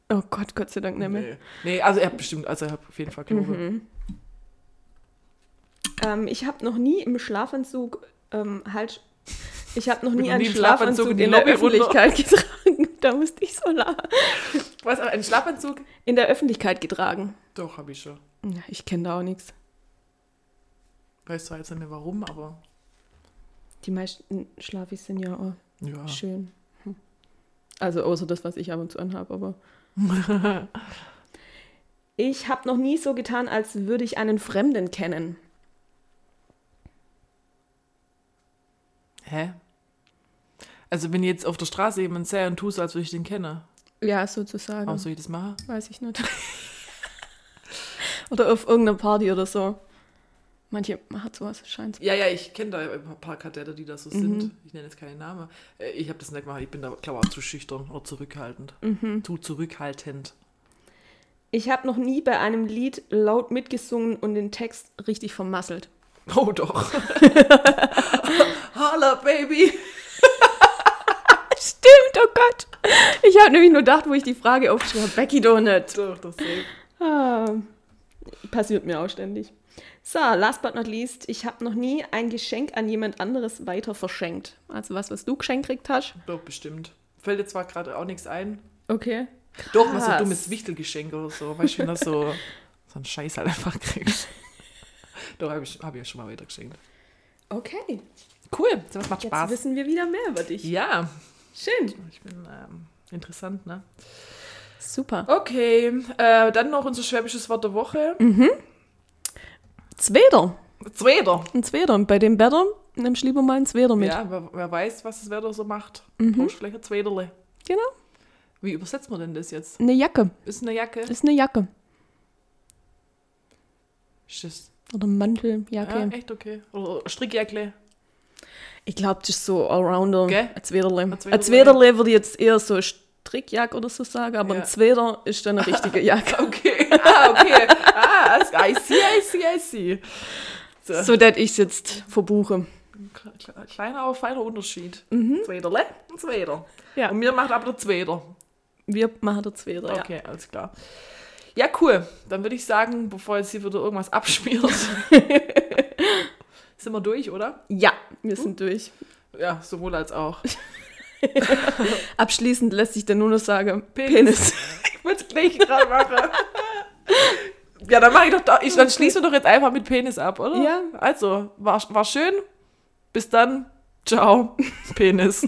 Oh Gott, Gott sei Dank nicht mehr. Nee. nee, also er hat bestimmt, also er hat auf jeden Fall Knobe. Mhm. Ähm, ich habe noch nie im Schlafanzug ähm, halt. Ich habe noch nie einen nie Schlafanzug Schlafanzug in der. Öffentlichkeit getragen. <laughs> Da musste ich so lachen. Was, ein Schlafanzug? In der Öffentlichkeit getragen. Doch, habe ich schon. Ja, ich kenne da auch nichts. Weiß zwar jetzt nicht mehr warum, aber Die meisten Schlafis sind ja auch ja. schön. Hm. Also außer das, was ich ab und zu anhabe, aber. <laughs> ich habe noch nie so getan, als würde ich einen Fremden kennen. Hä? Also wenn ich jetzt auf der Straße jemanden sehe und tue so, als würde ich den kennen, Ja, sozusagen. warum soll ich das machen? Weiß ich nicht. <laughs> oder auf irgendeiner Party oder so. Manche machen sowas, scheint. Ja, ja, ich kenne da ein paar Kadette, die da so sind. Ich nenne jetzt keine Namen. Äh, Ich habe das nicht gemacht, ich bin da, glaube ich, auch zu schüchtern oder zurückhaltend. Zu zurückhaltend. Ich habe noch nie bei einem Lied laut mitgesungen und den Text richtig vermasselt. <laughs> Oh doch. Holla, Baby. <laughs> Stimmt, oh Gott. Ich habe nämlich nur gedacht, wo ich die Frage aufgeschrieben habe, Becky nicht. Doch, das. Ah, passiert mir auch ständig. So, last but not least, ich habe noch nie ein Geschenk an jemand anderes weiter verschenkt. Also was, was du geschenkt gekriegt hast. Doch, bestimmt. Fällt dir zwar gerade auch nichts ein. Okay. Doch, was so Krass. dummes Wichtelgeschenk oder so. Weißt du, wenn du so, <laughs> so einen Scheiß halt einfach kriegst. Doch, habe ich, hab ich ja schon mal weitergeschenkt. Okay. Cool, das macht Jetzt Spaß. wissen wir wieder mehr über dich. Ja, Schön. ich bin ähm, interessant, ne? Super. Okay, äh, dann noch unser schwäbisches Wort der Woche. Zweder. Zweiter. Ein Zweder. Und bei dem Wetter nimmst du lieber mal ein Zweder mit. Ja, wer, wer weiß, was das Wetter so macht. Mhm. Brauchst vielleicht ein Zwederle. Genau. Wie übersetzt man denn das jetzt? Eine Jacke. Ist eine Jacke? Ist eine Jacke. Ist das, Oder Manteljacke. ja, echt okay. Oder Strickjacke. Ich glaube, das ist so Allrounder. Gell? Ein Zwederle. Ein Zwederle. Zwederle würde ich jetzt eher so Strickjacke oder so sagen, aber Ja. ein Zweder ist dann eine richtige <laughs> Jacke. Okay. Ah, okay. Ah, I see, I see, I see. So. so, dass ich es jetzt verbuche. Kle- kle- Kleiner, aber feiner Unterschied. Mhm. Zwederle, ein Zweder. Ja. Und mir macht aber der Zweder. Wir machen der Zweder, ja. Okay, alles klar. Ja, cool. Dann würde ich sagen, bevor jetzt hier wieder irgendwas abschmiert, <laughs> sind wir durch, oder? Ja, wir sind durch. Ja, sowohl als auch. <laughs> <laughs> Abschließend lässt sich dann nur noch sagen, Penis. Penis. <laughs> Ich wollte es gleich gerade machen. <laughs> Ja, dann mache ich doch, da, ich, dann schließen wir doch jetzt einfach mit Penis ab, oder? Ja. Also, war, war schön. Bis dann. Ciao. Penis.